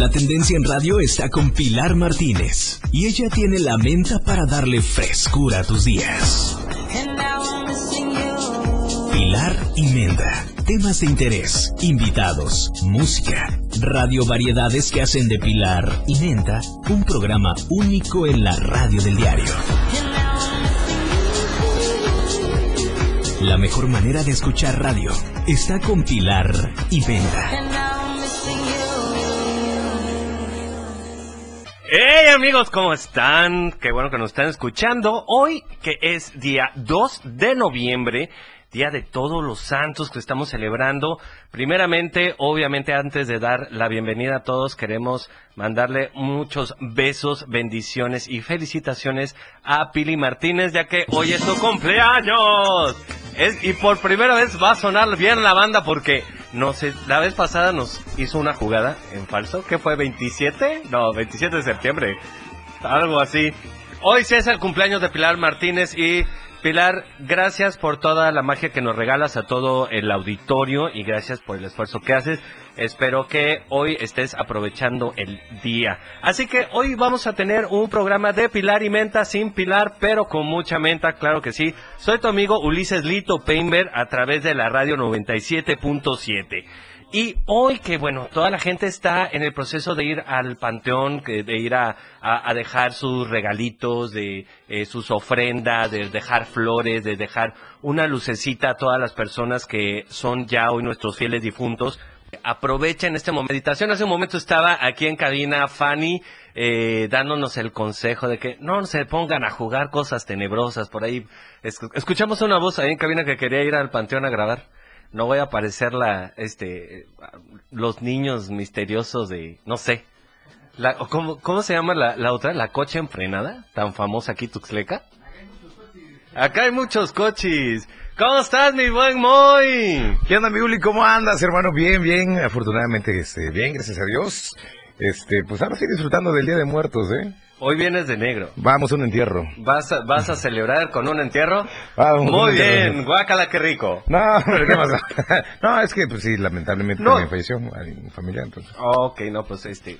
La tendencia en radio está con Pilar Martínez y ella tiene la menta para darle frescura a tus días. Pilar y Menda. Temas de interés, invitados, música, radio variedades que hacen de Pilar y Menda un programa único en la radio del diario. La mejor manera de escuchar radio está con Pilar y Menda. Hey amigos, ¿cómo están? Qué bueno que nos están escuchando. Hoy que es día 2 de noviembre, Día de Todos los Santos que estamos celebrando. Primeramente, obviamente antes de dar la bienvenida a todos, queremos mandarle muchos besos, bendiciones y felicitaciones a Pili Martínez, ya que hoy es su cumpleaños. Es, y por primera vez va a sonar bien la banda porque no sé, la vez pasada nos hizo una jugada en falso, ¿qué fue? ¿27? No, 27 de septiembre. Algo así. Hoy sí es el cumpleaños de Pilar Martínez y Pilar, gracias por toda la magia que nos regalas a todo el auditorio y gracias por el esfuerzo que haces. Espero que hoy estés aprovechando el día. Así que hoy vamos a tener un programa de Pilar y Menta sin Pilar, pero con mucha menta, claro que sí. Soy tu amigo Ulises Lito Painter a través de la radio 97.7. Y hoy que, bueno, toda la gente está en el proceso de ir al panteón, de ir a, dejar sus regalitos, de eh, sus ofrendas, de dejar flores, de dejar una lucecita a todas las personas que son ya hoy nuestros fieles difuntos. Aprovechen esta meditación. Hace un momento estaba aquí en cabina Fanny eh, dándonos el consejo de que no se pongan a jugar cosas tenebrosas por ahí. Escuchamos una voz ahí en cabina que quería ir al panteón a grabar no voy a aparecer la, este, los niños misteriosos de, no sé, la, ¿cómo, ¿cómo se llama la, otra? ¿La coche enfrenada? Tan famosa aquí, Tuxleca. Acá hay muchos coches. ¿Cómo estás, mi buen Moy? ¿Qué onda, mi Uli? ¿Cómo andas, hermano? Bien, bien. Afortunadamente, este, bien, gracias a Dios. Este, pues ahora estoy disfrutando del Día de Muertos, ¿eh? Hoy vienes de negro. Vamos a un entierro. ¿Vas a, vas a celebrar con un entierro? Vamos, Muy bien, guácala, qué rico. No, pero ¿qué pasa? no, es que, pues sí, lamentablemente me falleció mi familia, entonces. Ok, no, pues este...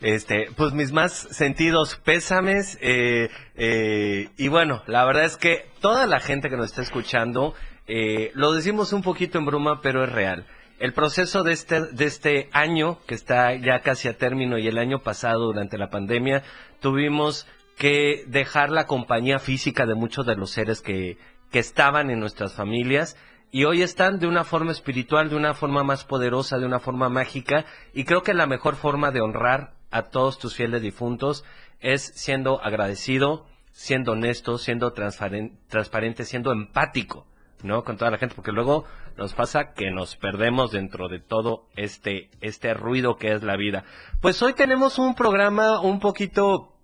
Este, pues mis más sentidos pésames, eh, eh, y bueno, la verdad es que toda la gente que nos está escuchando, eh, lo decimos un poquito en broma, pero es real el proceso de este, de este año, que está ya casi a término, y el año pasado, durante la pandemia, tuvimos que dejar la compañía física de muchos de los seres que, que estaban en nuestras familias y hoy están de una forma espiritual, de una forma más poderosa, de una forma mágica y creo que la mejor forma de honrar a todos tus fieles difuntos es siendo agradecido, siendo honesto, siendo transparente, siendo empático. ¿No? Con toda la gente, porque luego nos pasa que nos perdemos dentro de todo este, este ruido que es la vida. Pues hoy tenemos un programa un poquito,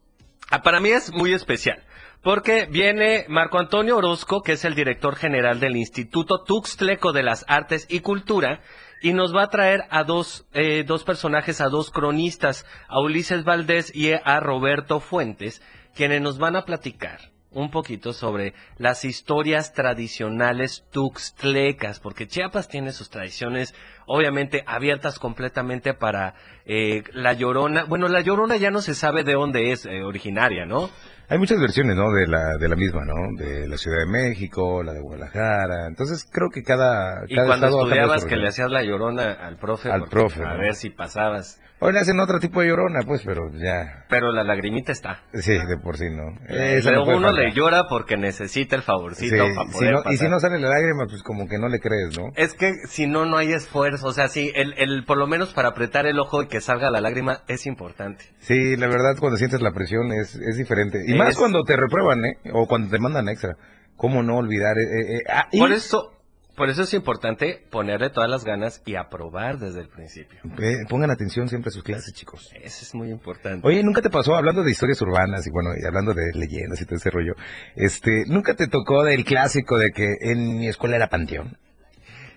ah, para mí es muy especial. Porque viene Marco Antonio Orozco, que es el director general del Instituto Tuxtleco de las Artes y Cultura, y nos va a traer a dos, eh, dos personajes, a dos cronistas, a Ulises Valdés y a Roberto Fuentes, quienes nos van a platicar un poquito sobre las historias tradicionales tuxtlecas, porque Chiapas tiene sus tradiciones obviamente abiertas completamente para eh, la llorona. Bueno, la llorona ya no se sabe de dónde es eh, originaria, ¿no? Hay muchas versiones, ¿no? De la, de la misma, ¿no? De la Ciudad de México, la de Guadalajara. Entonces creo que cada. Y cuando estudiabas que le hacías la llorona al profe. Al profe. A ver si pasabas. Hoy le hacen otro tipo de llorona, pues, pero ya. Pero la lagrimita está. Sí, de por sí no. pero uno le llora porque necesita el favorcito para poder Y si no sale la lágrima, pues como que no le crees, ¿no? Es que si no, no hay esfuerzo. O sea, sí, el, el, por lo menos para apretar el ojo y que salga la lágrima es importante. Sí, la verdad, cuando sientes la presión es, es diferente. Y más cuando te reprueban, ¿eh? O cuando te mandan extra. ¿Cómo no olvidar? Eh, eh, eh ah, por eso, por eso es importante ponerle todas las ganas y aprobar desde el principio. pongan atención siempre a sus clases, chicos. Eso es muy importante. Oye, ¿nunca te pasó, hablando de historias urbanas y bueno, y hablando de leyendas y todo ese rollo, este, ¿nunca te tocó del clásico de que en mi escuela era panteón?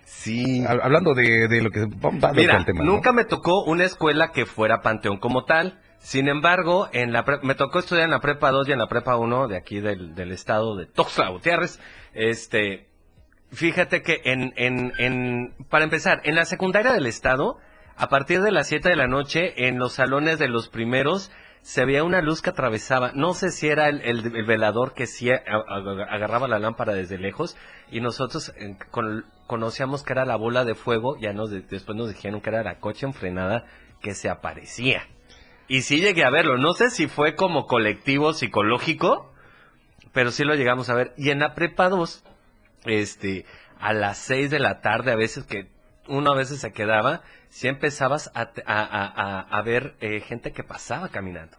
Sí. Hablando de, lo que va Mira, el tema, nunca me tocó una escuela que fuera panteón como tal. Sin embargo, en la me tocó estudiar en la prepa 2 y en la prepa 1 de aquí del, del estado de Toxla Gutiérrez. Este, Fíjate que en, en, en, para empezar, en la secundaria del estado a partir de las 7 de la noche, en los salones de los primeros, se veía una luz que atravesaba. No sé si era el, el- el velador que sí agarraba la lámpara desde lejos y nosotros con- conocíamos que era la bola de fuego. Ya nos de- después nos dijeron que era la coche enfrenada que se aparecía. Y sí llegué a verlo. No sé si fue como colectivo psicológico, pero sí lo llegamos a ver. Y en la prepa 2, este, a las 6 de la tarde, a veces que uno a veces se quedaba, sí empezabas a, a, a- a- ver eh, gente que pasaba caminando.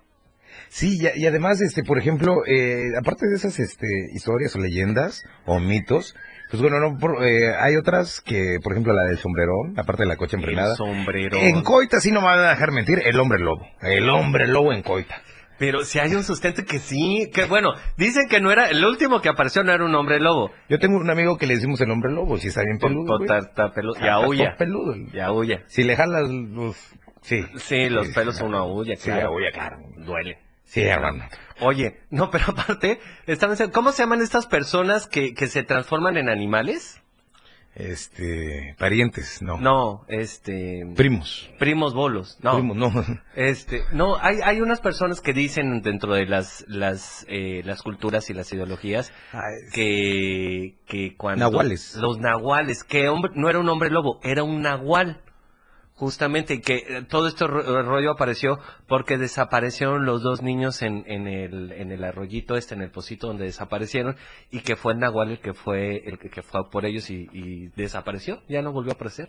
Sí, y, y además, este, por ejemplo, eh, aparte de esas este, historias o leyendas o mitos, pues bueno, no, por- eh, hay otras que, por ejemplo, la del sombrerón, aparte de la coche enfrenada. El sombrero. En Coita sí no me van a dejar mentir, el hombre lobo. El hombre lobo en Coita. Pero si hay un sustento que sí, que bueno, dicen que no era, el último que apareció no era un hombre lobo. Yo tengo un amigo que le decimos el hombre lobo, si está bien peludo. Po- güey. ta- ta- pelu- y Está aúlla. peludo. el- Y aúlla. Si le jalas los... Sí. Sí, los pelos son una aúlla, Sí, claro. aúlla, claro. Duele. Sí, hermano. Oye, no, pero aparte, ¿cómo se llaman estas personas que, que se transforman en animales? Este, parientes, no. No, este, Primos. primos bolos, no. Primos, no. Este, no, hay, hay unas personas que dicen dentro de las, las, eh, las culturas y las ideologías que, que cuando... Nahuales. Los nahuales, que hombre, no era un hombre lobo, era un nahual. Justamente, que eh, todo este ro- rollo apareció porque desaparecieron los dos niños en, en, el, en el arroyito este, en el pocito donde desaparecieron, y que fue nahual el que fue, el que, fue por ellos y desapareció, ya no volvió a aparecer.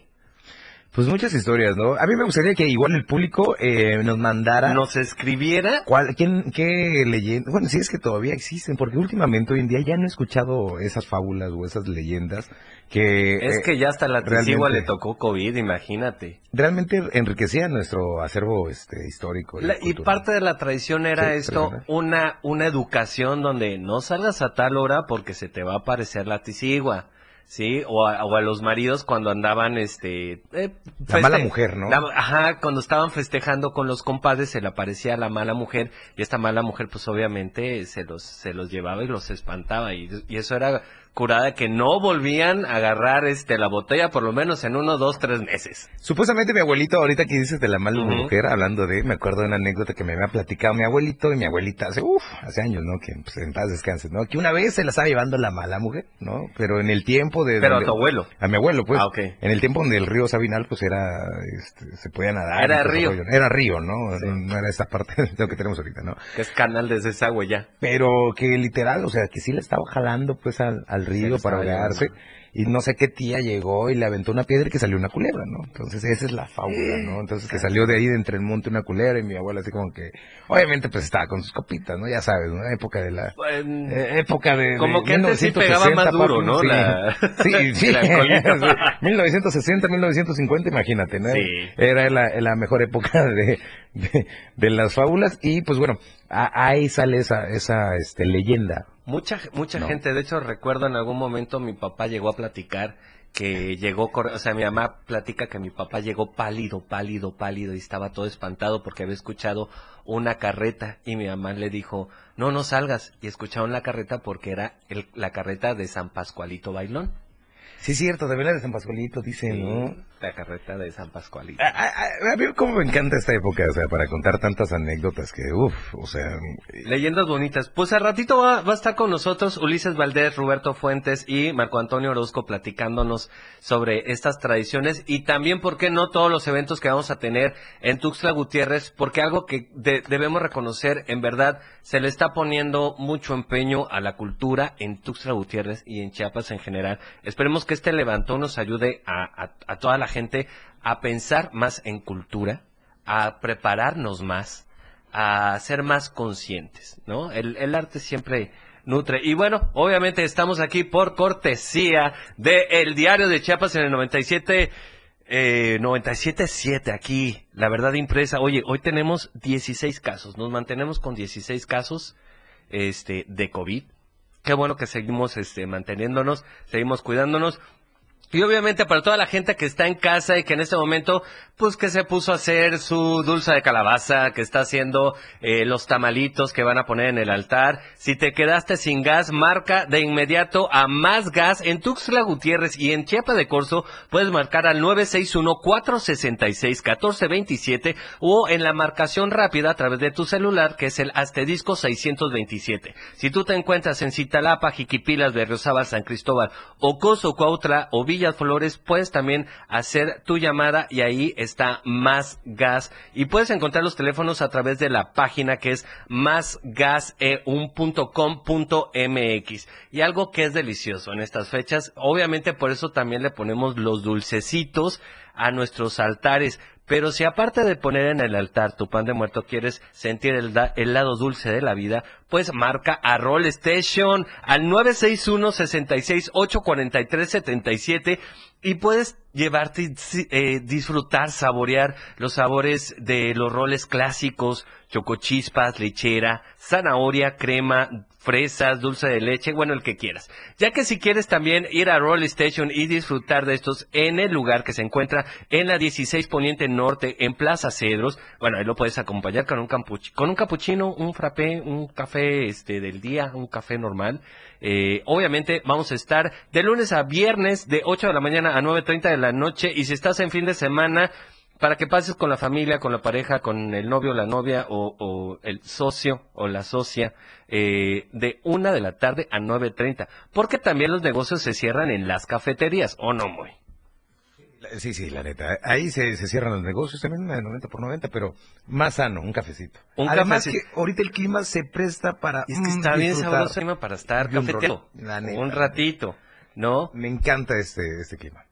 Pues muchas historias, ¿no? A mí me gustaría que igual el público eh, nos mandara... Nos escribiera ¿Cuál, quién, ¿Qué leyenda? Bueno, sí es que todavía existen, porque últimamente hoy en día ya no he escuchado esas fábulas o esas leyendas que, Es eh, que ya hasta la realmente- Tizigua le tocó COVID, imagínate. realmente enriquecían nuestro acervo este histórico. La- y parte de la tradición era Sí, esto, una, una educación donde no salgas a tal hora porque se te va a aparecer la Tizigua. ¿Sí? O a, o a los maridos cuando andaban, este... eh, La mala mujer, ¿no? la- ajá, cuando estaban festejando con los compadres se le aparecía la mala mujer y esta mala mujer pues obviamente se los, se los llevaba y los espantaba y, y eso era curada que no volvían a agarrar este la botella por lo menos en uno, dos, tres meses. Supuestamente mi abuelito, ahorita que dices de la mala mujer, hablando de, me acuerdo de una anécdota que me había platicado mi abuelito y mi abuelita hace, uff, hace años, ¿no? Que pues, en paz descanse, ¿no? Que una vez se la estaba llevando la mala mujer, ¿no? Pero en el tiempo de... Pero a tu abuelo. A mi abuelo, pues. Ah, ok. En el tiempo donde el río Sabinal, pues era, este, se podía nadar. Era río. Era río, ¿no? Sí. No, era esta parte de lo que tenemos ahorita, ¿no? Que es canal de desagüe ya. Pero que literal, o sea, que sí le estaba jalando, pues, al, al le río para ahogarse. Y no sé qué tía llegó y le aventó una piedra y que salió una culebra, ¿no? Entonces esa es la fábula, ¿no? Entonces que salió de ahí de entre el monte una culebra y mi abuela así como que, obviamente pues estaba con sus copitas, ¿no? Ya sabes, ¿no? Época de la... eh, época de... Como que antes sí pegaba 1960, más duro, papi, ¿no? Sí, La- sí, sí. alcoholito. 1960, 1950, imagínate, ¿no? Sí. Era la, la mejor época de, de, de las fábulas y pues bueno, ahí sale esa, esa este, leyenda. Mucha, mucha No. gente, de hecho recuerdo en algún momento mi papá llegó a platicar que llegó, o sea, mi mamá platica que mi papá llegó pálido, pálido, pálido y estaba todo espantado porque había escuchado una carreta y mi mamá le dijo, no, no salgas. Y escucharon la carreta porque era el- la carreta de San Pascualito Bailón. Sí, es cierto, también la de San Pascualito, dice, ¿no? La carreta de San Pascualito. A, a- a mí como me encanta esta época, o sea, para contar tantas anécdotas que, uff, o sea, Leyendas bonitas. Pues al ratito va, va a estar con nosotros Ulises Valdés, Roberto Fuentes y Marco Antonio Orozco platicándonos sobre estas tradiciones y también, ¿por qué no todos los eventos que vamos a tener en Tuxtla Gutiérrez? Porque algo que de- debemos reconocer, en verdad, se le está poniendo mucho empeño a la cultura en Tuxtla Gutiérrez y en Chiapas en general. Esperemos que este levantón nos ayude a, a- a toda la gente a pensar más en cultura, a prepararnos más, a ser más conscientes, ¿no? El, arte siempre nutre. Y bueno, obviamente estamos aquí por cortesía de El Diario de Chiapas en el 97, eh, 97.7 aquí, la verdad impresa. Oye, hoy tenemos 16 casos, nos mantenemos con 16 casos este, de COVID. Qué bueno que seguimos este, manteniéndonos, seguimos cuidándonos. Y obviamente para toda la gente que está en casa y que en este momento, pues que se puso a hacer su dulce de calabaza, que está haciendo eh, los tamalitos que van a poner en el altar. Si te quedaste sin gas, marca de inmediato a Más Gas en Tuxtla Gutiérrez y en Chiapa de Corzo. Puedes marcar al 961-466-1427 o en la marcación rápida a través de tu celular, que es el asterisco 627. Si tú te encuentras en Citalapa, Jiquipilas, Berriozábal, San Cristóbal, Ocoso, Cuautla o Villa Flores, puedes también hacer tu llamada y ahí está Más Gas. Y puedes encontrar los teléfonos a través de la página que es másgaseun.com.mx. Y algo que es delicioso en estas fechas, obviamente por eso también le ponemos los dulcecitos a nuestros altares. Pero si aparte de poner en el altar tu pan de muerto quieres sentir el, el lado dulce de la vida, pues marca a Roll Station al 961 66 843 77 y puedes llevarte, eh, disfrutar, saborear los sabores de los roles clásicos, chocochispas, lechera, zanahoria, crema, fresas, dulce de leche, bueno, el que quieras. Ya que si quieres también ir a Roll Station y disfrutar de estos en el lugar que se encuentra en la 16 Poniente Norte, en Plaza Cedros, bueno, ahí lo puedes acompañar con un, capuchino, un frappé, un café este, del día, un café normal. Eh, obviamente vamos a estar de lunes a viernes de 8 de la mañana a 9.30 de la noche y si estás en fin de semana, para que pases con la familia, con la pareja, con el novio, la novia o, el socio o la socia eh, de una de la tarde a 9.30. Porque también los negocios se cierran en las cafeterías, ¿o no, muy? Sí, sí, la neta. Ahí se, cierran los negocios también de 90 por 90, pero más sano, un cafecito. Un Además que ahorita el clima se presta para Es que está bien sabroso clima para estar cafetero. Un ratito, ¿no? Me encanta este, este clima.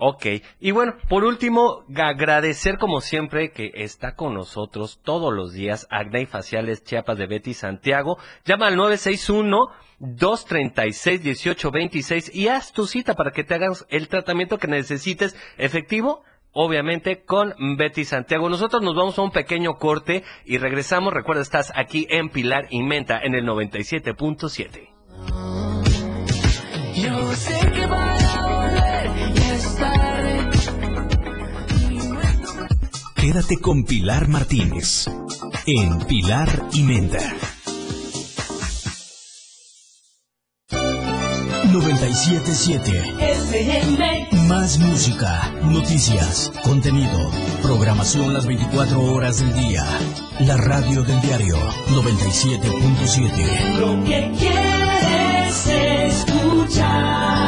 Ok, y bueno, por último, agradecer como siempre que está con nosotros todos los días Acné y Faciales Chiapas de Betty Santiago. Llama al 961-236-1826 y haz tu cita para que te hagas el tratamiento que necesites efectivo obviamente con Betty Santiago. Nosotros nos vamos a un pequeño corte y regresamos. Recuerda, estás aquí en Pilar y en el 97.7. Quédate con Pilar Martínez en Pilar y Menda. 977 Más música, noticias, contenido, programación las 24 horas del día. La radio del diario 97.7. Lo que quieres escuchar.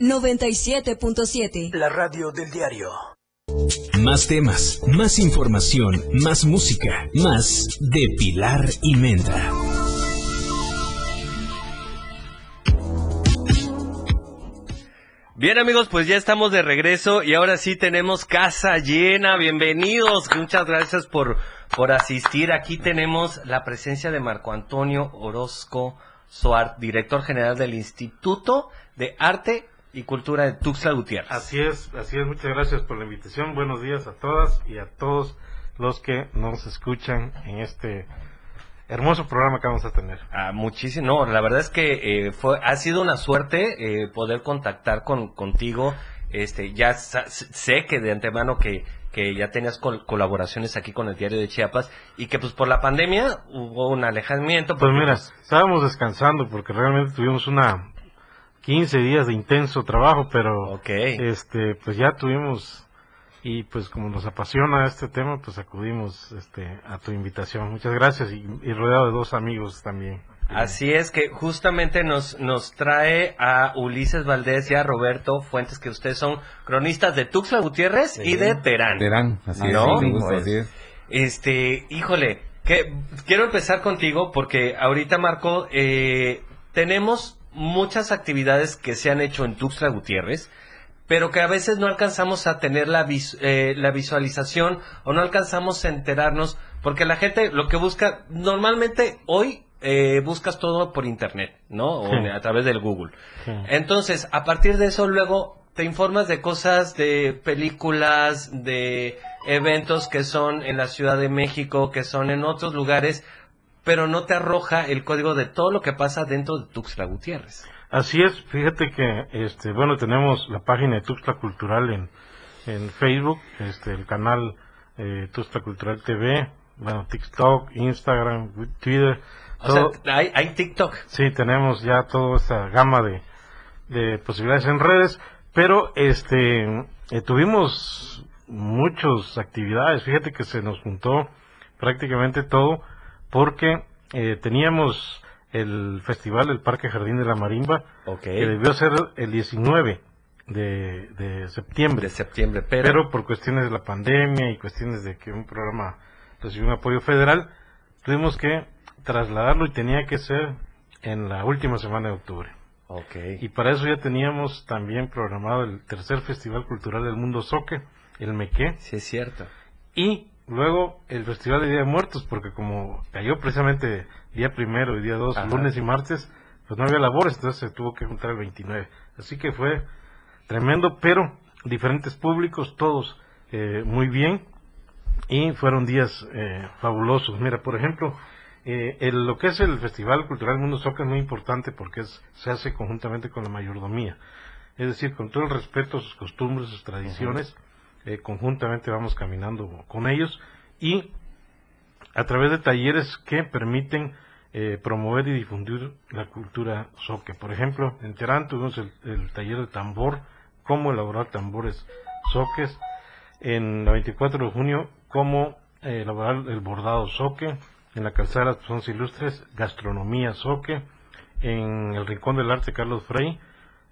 97.7. La radio del diario. Más temas, más información, más música, más de Pilar y Menda. Bien amigos, pues ya estamos de regreso y ahora sí tenemos casa llena. Bienvenidos. Muchas gracias por, por asistir. Aquí tenemos la presencia de Marco Antonio Orozco Suárez, director general del Instituto de Arte y Cultura de Tuxtla Gutiérrez. Así es, así es, muchas gracias por la invitación. Buenos días a todas y a todos los que nos escuchan en este hermoso programa que vamos a tener. Ah, muchísimo, no, la verdad es que eh, fue, ha sido una suerte eh, poder contactar con, contigo. Este, ya sé que de antemano que, que ya tenías colaboraciones aquí con el diario de Chiapas y que pues por la pandemia hubo un alejamiento. Pues mira, pues, estábamos descansando porque realmente tuvimos una 15 días de intenso trabajo, pero este pues ya tuvimos y pues como nos apasiona este tema, pues acudimos este a tu invitación. Muchas gracias y, rodeado de dos amigos también. Así es que justamente nos, nos trae a Ulises Valdés y a Roberto Fuentes, que ustedes son cronistas de Tuxtla Gutiérrez y de Terán. Terán, así es. Este, híjole, que, quiero empezar contigo porque ahorita, Marco, eh, tenemos muchas actividades que se han hecho en Tuxtla Gutiérrez, pero que a veces no alcanzamos a tener la, eh, la visualización o no alcanzamos a enterarnos, porque la gente lo que busca, normalmente hoy eh, buscas todo por internet, ¿no? O a través del Google. Entonces, a partir de eso, luego te informas de cosas, de películas, de eventos que son en la Ciudad de México, que son en otros lugares, pero no te arroja el código de todo lo que pasa dentro de Tuxtla Gutiérrez. Así es, fíjate que, este, bueno, tenemos la página de Tuxtla Cultural en, en Facebook, este, el canal eh, Tuxtla Cultural TV, bueno, TikTok, Instagram, Twitter. O sea, hay, hay TikTok. Sí, tenemos ya toda esta gama de, de posibilidades en redes, pero este, eh, tuvimos muchas actividades, fíjate que se nos juntó prácticamente todo, porque eh, teníamos el festival del Parque Jardín de la Marimba, que debió ser el 19 de, septiembre. De septiembre, pero... pero... por cuestiones de la pandemia y cuestiones de que un programa recibió un apoyo federal, tuvimos que trasladarlo y tenía que ser en la última semana de octubre. Okay. Y para eso ya teníamos también programado el tercer Festival Cultural del Mundo Soque, el Mequé. Sí, es cierto. Y luego el Festival de Día de Muertos, porque como cayó precisamente día primero y día dos, lunes y martes, pues no había labores, entonces se tuvo que juntar el 29. Así que fue tremendo, pero diferentes públicos, todos eh, muy bien, y fueron días eh, fabulosos. Mira, por ejemplo, eh, lo que es el Festival Cultural Mundo Soca es muy importante porque es, se hace conjuntamente con la mayordomía. Es decir, con todo el respeto a sus costumbres, sus tradiciones, conjuntamente vamos caminando con ellos y a través de talleres que permiten eh, promover y difundir la cultura soque. Por ejemplo, en Terán tuvimos el, taller de tambor, cómo elaborar tambores soques. En la 24 de junio, cómo eh, elaborar el bordado soque. En la calzada de las personas ilustres, gastronomía soque. En el Rincón del Arte, Carlos Frey,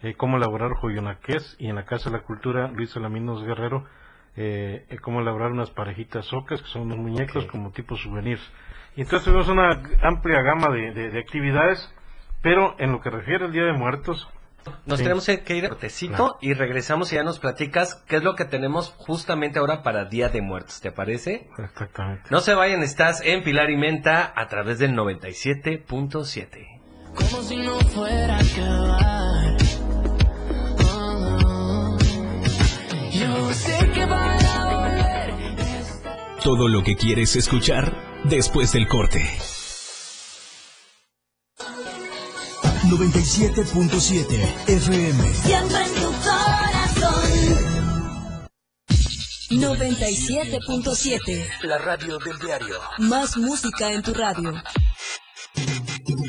eh, cómo elaborar joyonaqués. Y en la Casa de la Cultura, Luis Salaminos Guerrero, cómo elaborar unas parejitas socas, que son unos muñecos como tipo souvenirs. Y entonces tuvimos una amplia gama de, actividades, pero en lo que refiere al Día de Muertos, nos tenemos que ir a cortecito y regresamos y ya nos platicas qué es lo que tenemos justamente ahora para Día de Muertos, ¿te parece? Exactamente. No se vayan, estás en Pilar y Menta a través del 97.7. Como si no fuera a Yo Todo lo que quieres escuchar después del corte. 97.7 FM. Siempre en tu corazón. 97.7. La radio del diario. Más música en tu radio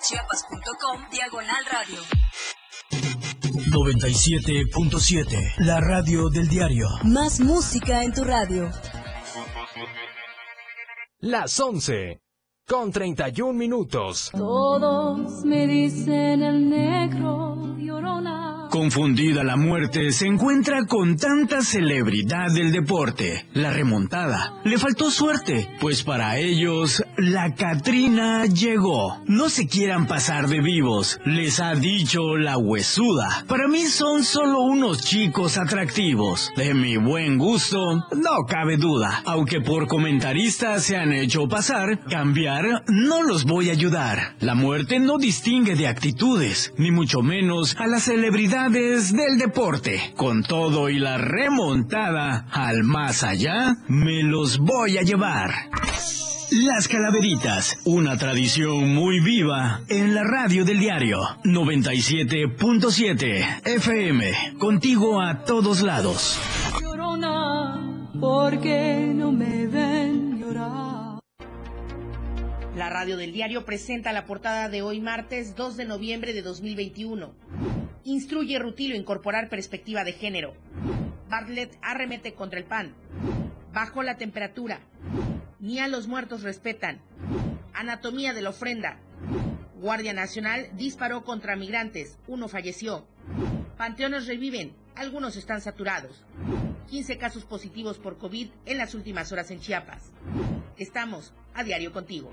www.diariodechiapas.com Diagonal Radio. 97.7 La radio del diario. Más música en tu radio. Las 11 con 31 minutos. Todos me dicen el negro llorona. Confundida la muerte se encuentra con tanta celebridad del deporte. La remontada. Le faltó suerte, pues para ellos la Catrina llegó. No se quieran pasar de vivos, les ha dicho la huesuda. Para mí son solo unos chicos atractivos. De mi buen gusto, no cabe duda. Aunque por comentaristas se han hecho pasar, cambiar no los voy a ayudar. La muerte no distingue de actitudes, ni mucho menos a las celebridades del deporte. Con todo y la remontada al más allá, me los voy a llevar. Las Calaveritas, una tradición muy viva en la radio del diario 97.7 FM, contigo a todos lados. Llorona, porque no me ven llorar. La radio del diario presenta la portada de hoy martes 2 de noviembre de 2021. Instruye Rutilio incorporar perspectiva de género. Bartlett arremete contra el PAN. Bajo la temperatura. Ni a los muertos respetan. Anatomía de la ofrenda. Guardia Nacional disparó contra migrantes. Uno falleció. Panteones reviven. Algunos están saturados. 15 casos positivos por COVID en las últimas horas en Chiapas. Estamos a diario contigo.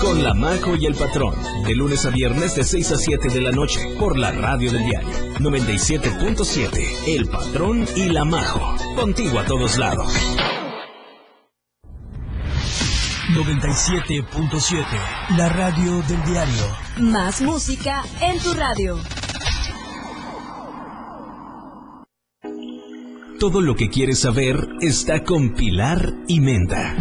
con la Majo y el Patrón, de lunes a viernes de 6 a 7 de la noche, por la radio del diario 97.7, El Patrón y la Majo, contigo a todos lados. 97.7, la radio del diario. Más música en tu radio. Todo lo que quieres saber está con Pilar y Menta.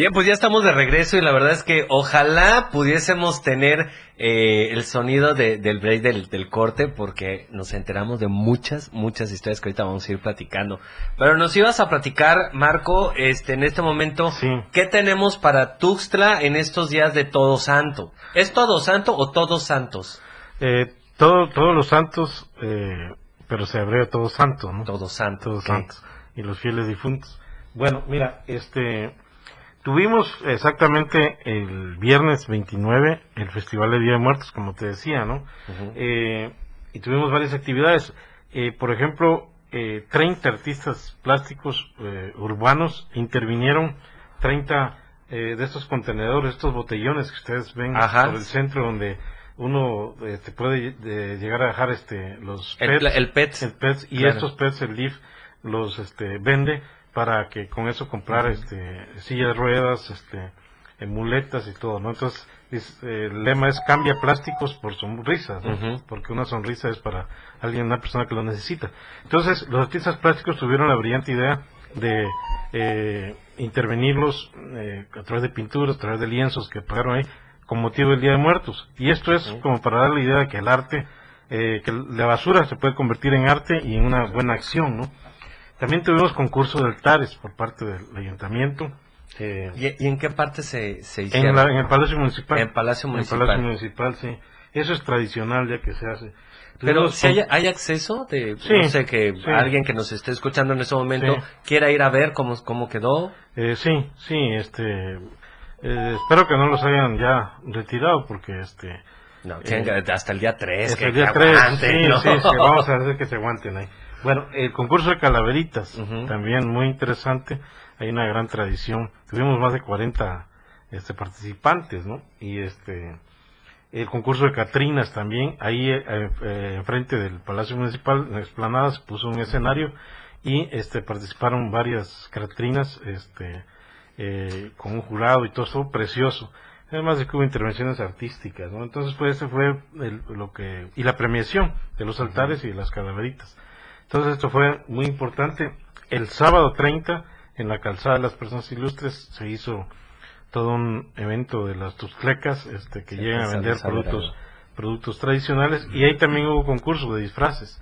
Bien, pues ya estamos de regreso y la verdad es que ojalá pudiésemos tener eh, el sonido del break del, corte porque nos enteramos de muchas, muchas historias que ahorita vamos a ir platicando. Pero nos ibas a platicar, Marco, este, en este momento, ¿qué tenemos para Tuxtla en estos días de Todo Santo? ¿Es Todo Santo o Todos Santos? Eh, todo, todos los santos, eh, pero se abreva Todos Santos, ¿no? Todos Santos. Todos Santos. Y los fieles difuntos. Bueno, mira, este Tuvimos exactamente el viernes 29 el Festival de Día de Muertos, como te decía, ¿no? Eh, y tuvimos varias actividades. Eh, por ejemplo, eh, 30 artistas plásticos eh, urbanos intervinieron, 30 de estos contenedores, estos botellones que ustedes ven por el centro donde uno este, puede llegar a dejar este los pets, el, pet, y estos pets el LIF los este, vende para que con eso comprar este sillas de ruedas, este muletas y todo, ¿no? Entonces, el lema es cambia plásticos por sonrisas, porque una sonrisa es para alguien, una persona que lo necesita. Entonces, los artistas plásticos tuvieron la brillante idea de eh, intervenirlos eh, a través de pinturas, a través de lienzos que pagaron ahí, con motivo del Día de Muertos. Y esto es como para dar la idea de que el arte, eh, que la basura se puede convertir en arte y en una buena acción, ¿no? También tuvimos concurso de altares por parte del ayuntamiento. Eh, ¿Y, en qué parte se, se hicieron? En, el Palacio Municipal. En Palacio Municipal. En Palacio Municipal, sí. Eso es tradicional ya que se hace. Pero si hay, hay, acceso de, no sé, que alguien que nos esté escuchando en ese momento quiera ir a ver cómo, cómo quedó. Eh, sí, sí, este, eh, espero que no los hayan ya retirado porque este... No, eh, hasta el día 3. Hasta el día 3, sí, sí, sí, vamos a hacer que se aguanten ahí. Bueno, el concurso de calaveritas, también muy interesante. Hay una gran tradición. Tuvimos más de 40 este, participantes, ¿no? Y este, el concurso de Catrinas también. Ahí, eh, eh, enfrente del Palacio Municipal, en la explanada, se puso un escenario y este, participaron varias Catrinas, este, eh, con un jurado y todo eso precioso. Además de que hubo intervenciones artísticas, ¿no? Entonces, pues, ese fue lo que, y la premiación de los altares y de las calaveritas. Entonces esto fue muy importante. El sábado 30, en la calzada de las personas ilustres, se hizo todo un evento de las tusclecas este, que llegan a vender productos, productos tradicionales y ahí también hubo concurso de disfraces.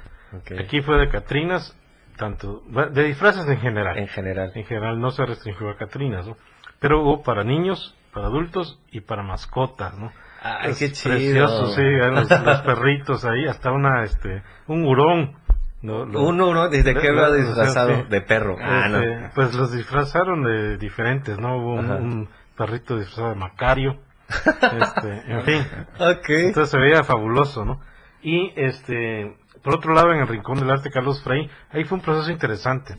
Aquí fue de Catrinas, tanto de disfraces en general. En general. En general no se restringió a Catrinas, ¿no? Pero hubo para niños, para adultos y para mascotas, ¿no? Ay, qué chido. Precioso, sí, los, los, perritos ahí, hasta una, este, un hurón uno, ¿no? ¿Desde qué va disfrazado? de perro. Ah, este, Pues los disfrazaron de diferentes, ¿no? Hubo un, perrito disfrazado de Macario. este, en fin. Entonces se veía fabuloso, ¿no? Y este, por otro lado, en el Rincón del Arte Carlos Frey, ahí fue un proceso interesante.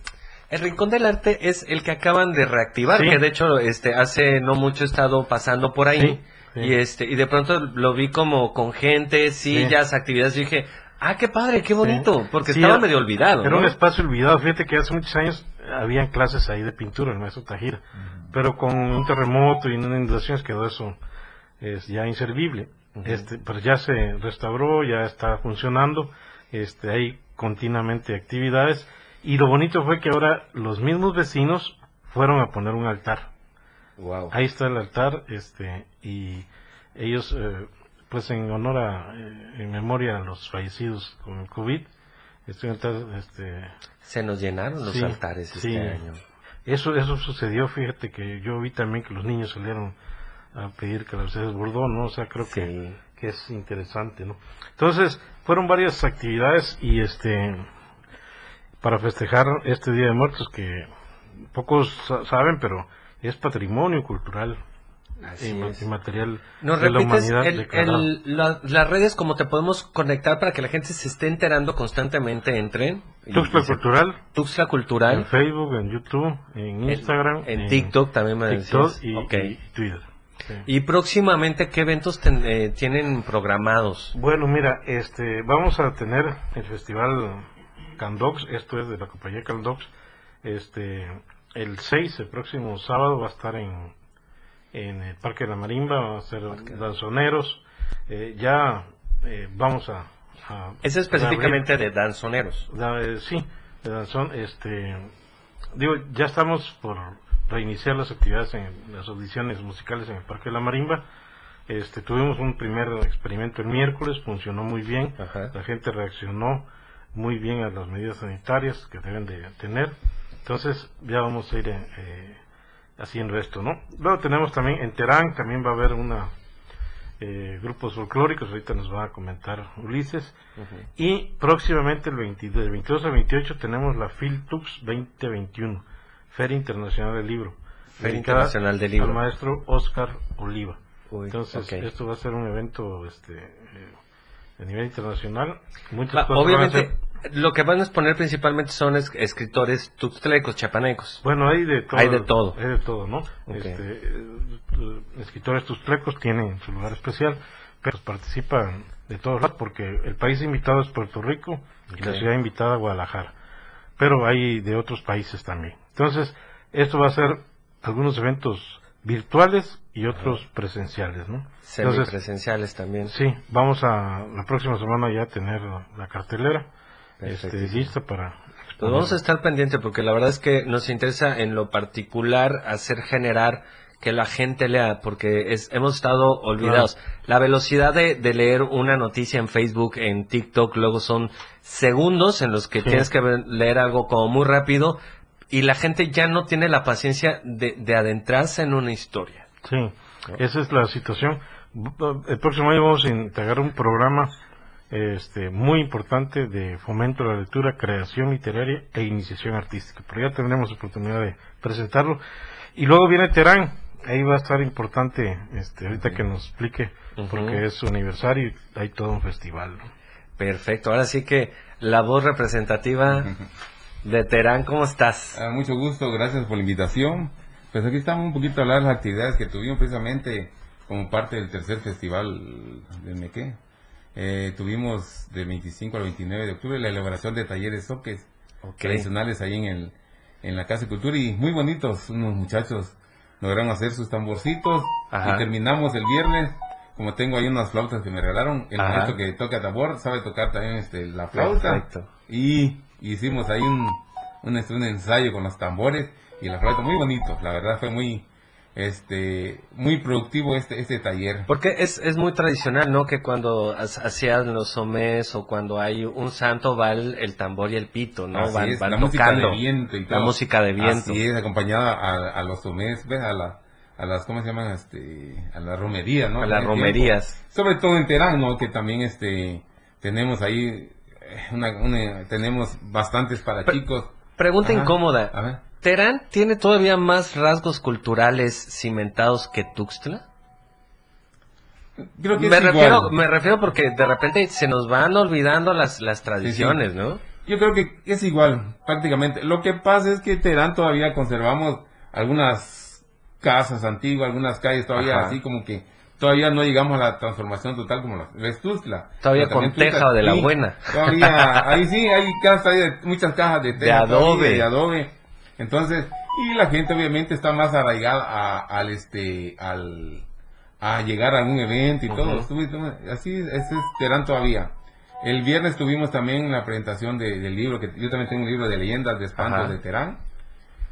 El Rincón del Arte es el que acaban de reactivar, que de hecho este hace no mucho he estado pasando por ahí. Y este y de pronto lo vi como con gente, sillas, actividades, y dije, Ah, qué padre, qué bonito, porque estaba medio olvidado. Era un espacio olvidado, fíjate que hace muchos años habían clases ahí de pintura, el maestro Tajira. Pero con un terremoto y una inundaciones quedó eso es ya inservible. este, pero ya se restauró, ya está funcionando, este, hay continuamente actividades. Y lo bonito fue que ahora los mismos vecinos fueron a poner un altar. Wow. Ahí está el altar, este, y ellos, eh, pues en honor a, eh, en memoria a los fallecidos con el COVID, este este... Se nos llenaron los altares este año. Eso, eso sucedió, fíjate que yo vi también que los niños salieron a pedir que las Bordón, ¿no? O sea, creo que, que es interesante, ¿no? Entonces, fueron varias actividades y este, para festejar este Día de Muertos que pocos saben, pero es patrimonio cultural y, material de la humanidad. las redes, como te podemos conectar para que la gente se esté enterando constantemente, entren. Tuxtla Cultural. Tuxtla Cultural. En Facebook, en YouTube, en Instagram. En, TikTok también me TikTok y, Twitter. Y próximamente, ¿qué eventos eh, tienen programados? Bueno, mira, este, vamos a tener el festival Candox, esto es de la compañía Candox, este, el 6, el próximo sábado va a estar en, en el Parque de la Marimba, va a ser danzoneros, eh, ya eh, vamos a... ¿Es específicamente de danzoneros? Eh, sí, de danzón, este, digo, ya estamos por reiniciar las actividades en las audiciones musicales en el Parque de la Marimba, este, tuvimos un primer experimento el miércoles, funcionó muy bien, la gente reaccionó muy bien a las medidas sanitarias que deben de tener. Entonces ya vamos a ir eh, haciendo esto, ¿no? Luego tenemos también en Terán, también va a haber una eh, grupos folclóricos, ahorita nos va a comentar Ulises. Y próximamente el 22, 22 al 28 tenemos la Filtux 2021, Feria Internacional del Libro. Feria Internacional del Libro. Al maestro Oscar Oliva. Entonces, esto va a ser un evento este, eh, a nivel internacional. obviamente, lo que van a exponer principalmente son escritores tuxtlecos, chapanecos. Bueno, hay de todo. Hay de todo. Hay de todo, ¿no? Este, eh, escritores tuxtlecos tienen su lugar especial, pero participan de todos lados porque el país invitado es Puerto Rico y la ciudad invitada Guadalajara. Pero hay de otros países también. Entonces, esto va a ser algunos eventos virtuales y otros presenciales, ¿no? Semipresenciales también. Sí, vamos a la próxima semana ya tener la, cartelera este, lista para... Pues vamos a estar pendiente porque la verdad es que nos interesa en lo particular hacer generar que la gente lea, porque es, hemos estado olvidados. La velocidad de, leer una noticia en Facebook, en TikTok, luego son segundos en los que tienes que leer algo como muy rápido y la gente ya no tiene la paciencia de, adentrarse en una historia. Sí, esa es la situación. El próximo año vamos a integrar un programa este, muy importante de fomento de la lectura, creación literaria e iniciación artística. Pero ya tendremos oportunidad de presentarlo. Y luego viene Terán, ahí va a estar importante, este, ahorita que nos explique, porque es su aniversario y hay todo un festival. Perfecto, ahora sí que la voz representativa de Terán, ¿cómo estás? Ah, mucho gusto, gracias por la invitación. Pues aquí estamos un poquito a hablar de las actividades que tuvimos precisamente como parte del tercer festival de Meque. Eh, tuvimos del 25 al 29 de octubre la elaboración de talleres soques tradicionales ahí en, el, en la Casa de Cultura y muy bonitos, unos muchachos lograron hacer sus tamborcitos y terminamos el viernes como tengo ahí unas flautas que me regalaron, el maestro que toca tambor sabe tocar también este, la flauta. Y hicimos ahí un, un, un, ensayo con los tambores y la flauta muy bonito, la verdad fue muy este muy productivo este este taller. Porque es, es muy tradicional, ¿no? Que cuando hacían los somés o cuando hay un santo va el, tambor y el pito, ¿no? van, la música de viento y La música de viento. Así es, acompañada a, los somés, ¿ves? A, la, a las, ¿cómo se llaman? Este, a la romería, ¿no? A las romerías. Sobre todo en Terán, ¿no? Que también este tenemos ahí una, tenemos bastantes para chicos. Pregunta incómoda. ¿Terán tiene todavía más rasgos culturales cimentados que Tuxtla? Creo que me refiero, me refiero porque de repente se nos van olvidando las, las tradiciones, ¿no? Yo creo que es igual, prácticamente. Lo que pasa es que Terán todavía conservamos algunas casas antiguas, algunas calles todavía así como que todavía no llegamos a la transformación total como la ves Todavía con teja de la buena. Todavía, ahí sí, hay casas, hay muchas cajas de, de adobe. de adobe. Entonces, y la gente obviamente está más arraigada a, al este, al, a llegar a algún evento y todo. Así es, Terán todavía. El viernes tuvimos también la presentación del libro, que yo también tengo un libro de leyendas de espantos de Terán.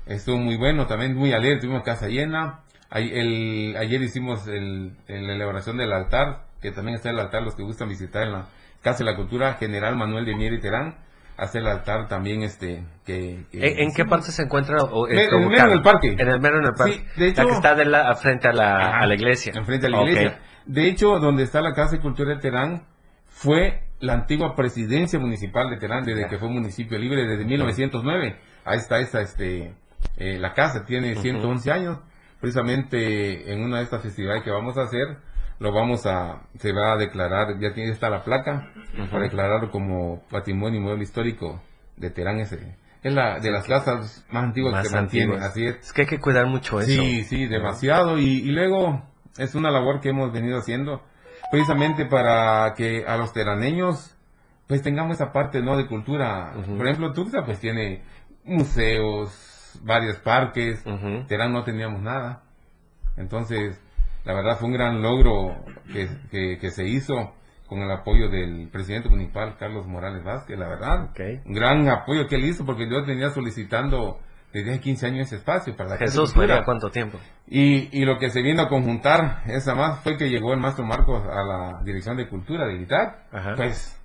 Estuvo muy bueno, también muy alegre, tuvimos casa llena. Ayer hicimos el, la elaboración del altar, que también está el altar, los que gustan visitar en la Casa de la Cultura, General Manuel de Mier y Terán hace el altar también este que, ¿En, qué parte se encuentra o, en, el mero en el parque. En el mero en el parque de hecho, la que está de la, frente a la, a la iglesia. frente a la iglesia. De hecho donde está la casa de cultura de Terán fue la antigua presidencia municipal de Terán desde que fue municipio libre desde 1909 ahí está esta este eh, la casa tiene 111 años precisamente en una de estas festividades que vamos a hacer lo vamos a, se va a declarar, ya tiene está la placa, para declararlo como patrimonio inmueble histórico de Terán ese. Es la de las casas más antiguas que se mantiene, así es. Es que hay que cuidar mucho eso. Sí, sí, demasiado. Y, luego es una labor que hemos venido haciendo precisamente para que a los teraneños pues tengamos esa parte no de cultura. Por ejemplo, Tuxa pues tiene museos, varios parques, Terán no teníamos nada. Entonces, la verdad fue un gran logro que, que, se hizo con el apoyo del presidente municipal, Carlos Morales Vázquez, la verdad. Un gran apoyo que él hizo porque yo tenía solicitando desde hace 15 años ese espacio para la Jesús, ¿para cuánto tiempo? Y, y lo que se vino a conjuntar, esa más, fue que llegó el maestro Marcos a la Dirección de Cultura de Guitar. Pues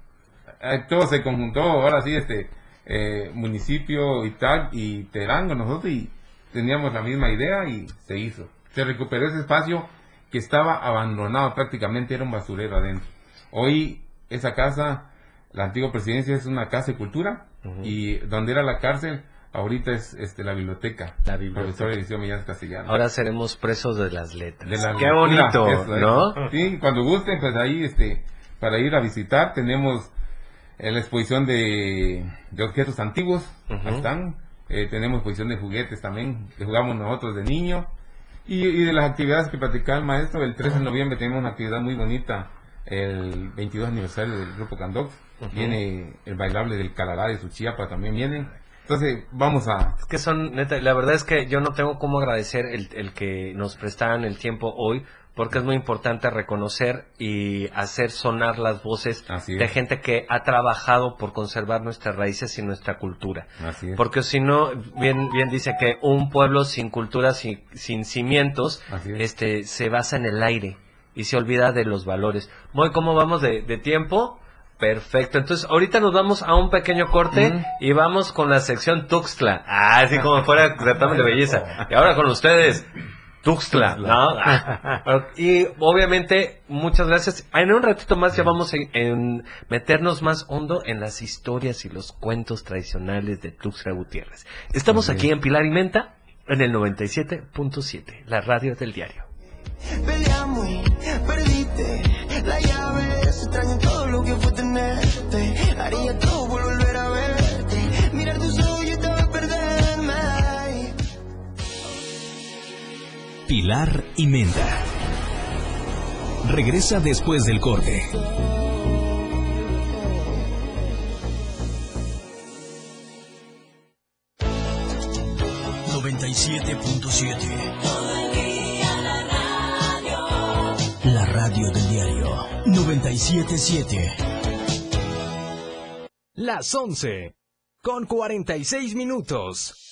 eh, todo se conjuntó, ahora sí, este eh, municipio tal y Terango, nosotros, y teníamos la misma idea y se hizo. Se recuperó ese espacio que estaba abandonado prácticamente, era un basurero adentro. Hoy esa casa, la antigua presidencia es una casa de cultura y donde era la cárcel, ahorita es este la biblioteca. La biblioteca. Millán Castellano. Ahora seremos presos de las letras. Qué bonito, ¿no? Sí, cuando gusten, pues ahí este para ir a visitar tenemos la exposición de, de objetos antiguos, están. Eh, tenemos exposición de juguetes también, que jugamos nosotros de niño. Y, de las actividades que platicaba el maestro, el 13 de noviembre tenemos una actividad muy bonita, el 22 aniversario del Grupo Candox. Viene el bailable del Calará de Suchiapa, también viene. Entonces, vamos a... Es que son, neta, la verdad es que yo no tengo cómo agradecer el, el que nos prestaran el tiempo hoy, porque es muy importante reconocer y hacer sonar las voces de gente que ha trabajado por conservar nuestras raíces y nuestra cultura. Porque si no, bien, bien dice que un pueblo sin cultura, sin, sin cimientos, este, se basa en el aire y se olvida de los valores. Muy, ¿cómo vamos de, tiempo? Perfecto. Entonces, ahorita nos vamos a un pequeño corte y vamos con la sección Tuxtla. Ah, así como fuera tratamiento de belleza. Y ahora con ustedes, Tuxtla, ¿no? y obviamente, muchas gracias. En un ratito más ya vamos a meternos más hondo en las historias y los cuentos tradicionales de Tuxtla Gutiérrez. Estamos aquí en Pilar y Menta, en el 97.7, la radio del diario. Peleamos, perdiste, la llave, extraño todo lo que fue tenerte, haría todo Pilar y Menda. Regresa después del corte. ...97.7... La radio del diario... ...97.7... Las 11... ...con 46 minutos...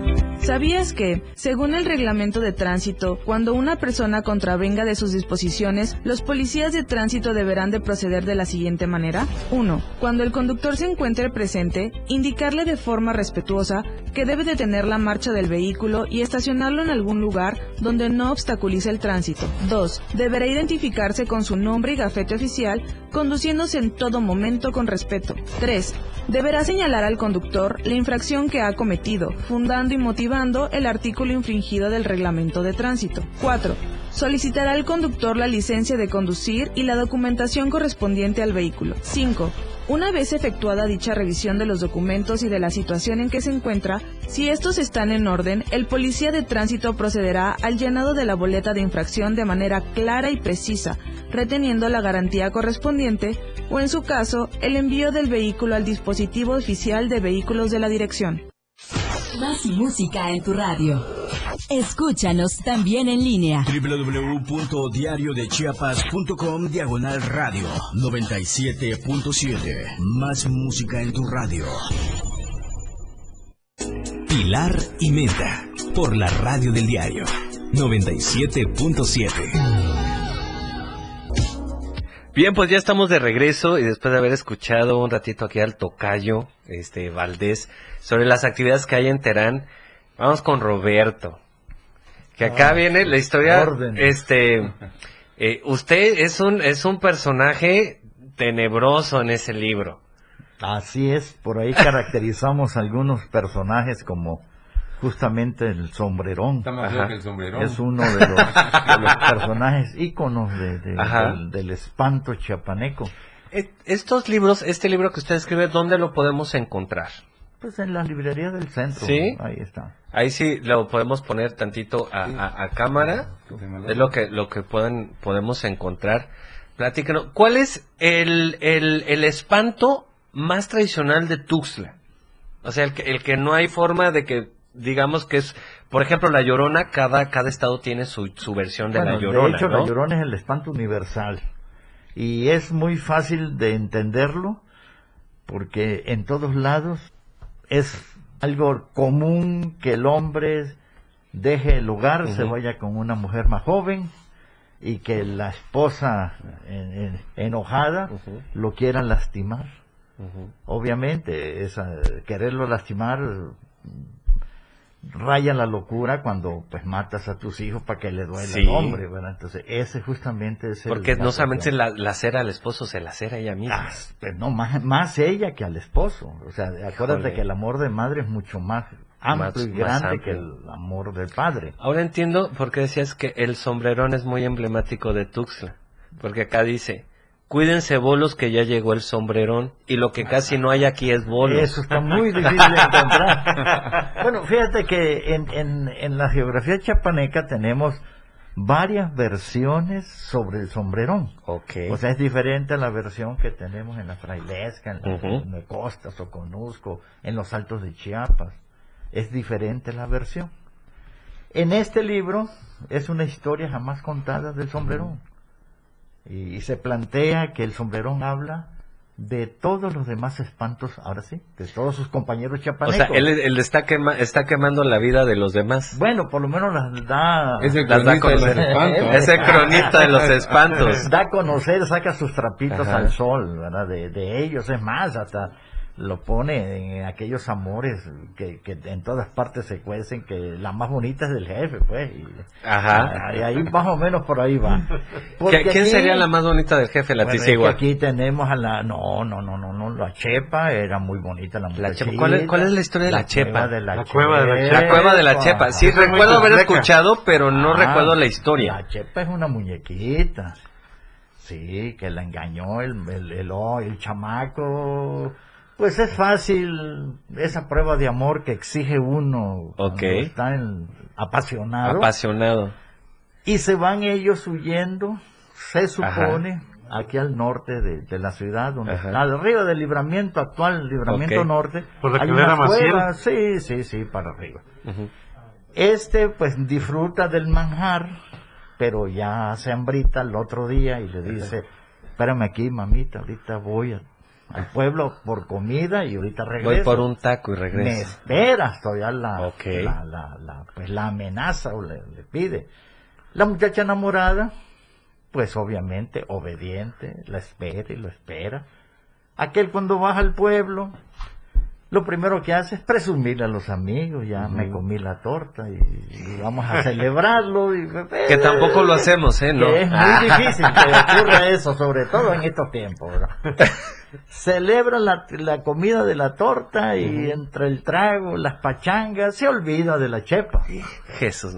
¿Sabías que, según el reglamento de tránsito, cuando una persona contravenga de sus disposiciones, los policías de tránsito deberán de proceder de la siguiente manera? 1. Cuando el conductor se encuentre presente, indicarle de forma respetuosa que debe detener la marcha del vehículo y estacionarlo en algún lugar donde no obstaculice el tránsito. 2. Deberá identificarse con su nombre y gafete oficial, conduciéndose en todo momento con respeto. 3. Deberá señalar al conductor la infracción que ha cometido, fundando y motivando el artículo infringido del reglamento de tránsito. 4. Solicitará al conductor la licencia de conducir y la documentación correspondiente al vehículo. 5. Una vez efectuada dicha revisión de los documentos y de la situación en que se encuentra, si estos están en orden, el policía de tránsito procederá al llenado de la boleta de infracción de manera clara y precisa, reteniendo la garantía correspondiente o, en su caso, el envío del vehículo al dispositivo oficial de vehículos de la dirección. Más música en tu radio. Escúchanos también en línea. www.diariodechiapas.com Diagonal Radio 97.7. Más música en tu radio. Pilar y Menta. Por la radio del diario 97.7. Bien, pues ya estamos de regreso y después de haber escuchado un ratito aquí al tocayo, este Valdés, sobre las actividades que hay en Terán, vamos con Roberto. Que acá ah, viene la historia, este, eh, usted es un, es un personaje tenebroso en ese libro. Así es, por ahí caracterizamos algunos personajes como justamente el sombrerón. Es uno de los, personajes íconos del, espanto chiapaneco. Estos libros, este libro que usted escribe, ¿dónde lo podemos encontrar? Pues en las librerías del centro. Sí. Ahí está. Ahí sí lo podemos poner tantito a, cámara. Es lo que, lo que pueden, podemos encontrar. Platícanos. ¿Cuál es el, el, el espanto más tradicional de Tuxtla? O sea, el que, el que no hay forma de que digamos que es, por ejemplo, la Llorona, cada, cada estado tiene su, su versión de la Llorona. De hecho, la Llorona es el espanto universal. Y es muy fácil de entenderlo, porque en todos lados es algo común que el hombre deje el lugar, se vaya con una mujer más joven, y que la esposa enojada lo quiera lastimar. Obviamente, esa, quererlo lastimar raya la locura cuando pues matas a tus hijos para que le duele el hombre, ¿verdad? Entonces ese justamente es el... Porque no solamente la, la cera al esposo, se la cera ella misma. Ah, pues no, más, más ella que al esposo. O sea, acuérdate que el amor de madre es mucho más amplio y grande que el amor del padre. Ahora entiendo por qué decías que el sombrerón es muy emblemático de Tuxtla. Porque acá dice, Cuídense bolos que ya llegó el sombrerón y lo que casi no hay aquí es bolos. Eso está muy difícil de encontrar. bueno, fíjate que en, en, en la geografía chapaneca tenemos varias versiones sobre el sombrerón. Okay. O sea, es diferente a la versión que tenemos en la Frailesca, en, la, en Costas o Conusco, en los Altos de Chiapas. Es diferente la versión. En este libro es una historia jamás contada del sombrerón. Y se plantea que el sombrerón habla de todos los demás espantos, ahora sí, de todos sus compañeros chapanecos. O sea, él, está, está quemando la vida de los demás. Bueno, por lo menos las da... Es el cronista de los espantos. Es el cronista de los espantos. Da a conocer, saca sus trapitos al sol, ¿verdad? De, de ellos, es más, hasta lo pone en aquellos amores que, que, en todas partes se cuecen, que la más bonita es del jefe, pues. Y, Ajá. Y ahí más o menos por ahí va. ¿Quién sería la más bonita del jefe, la bueno, Aquí tenemos a la... No, no, no, no, no, la Chepa era muy bonita la, la chepa. ¿Cuál, es, ¿Cuál es la historia de la, Chepa? De la, cueva de la Chepa. La cueva de la Chepa. Sí, recuerdo haber escuchado, pero no ah, recuerdo la historia. La Chepa es una muñequita. Sí, que la engañó el, el, el, el chamaco pues es fácil esa prueba de amor que exige uno okay. está apasionado. Apasionado. Y se van ellos huyendo, se supone, aquí al norte de, la ciudad, donde está, al río del libramiento actual, libramiento norte. Por la hay una sí, sí, sí, para arriba. Este pues disfruta del manjar, pero ya se hambrita el otro día y le dice, espérame aquí, mamita, ahorita voy a al pueblo por comida y ahorita regreso. Voy por un taco y regreso. Me espera todavía la, la, la, pues la amenaza o le, le pide. La muchacha enamorada, pues obviamente obediente, la espera y lo espera. Aquel cuando baja al pueblo, lo primero que hace es presumirle a los amigos, ya me comí la torta y, vamos a celebrarlo. Y, que tampoco lo hacemos, ¿eh? ¿No? es muy difícil que ocurra eso, sobre todo en estos tiempos. Celebra la, la, comida de la torta y entre el trago, las pachangas, se olvida de la chepa. Jesús.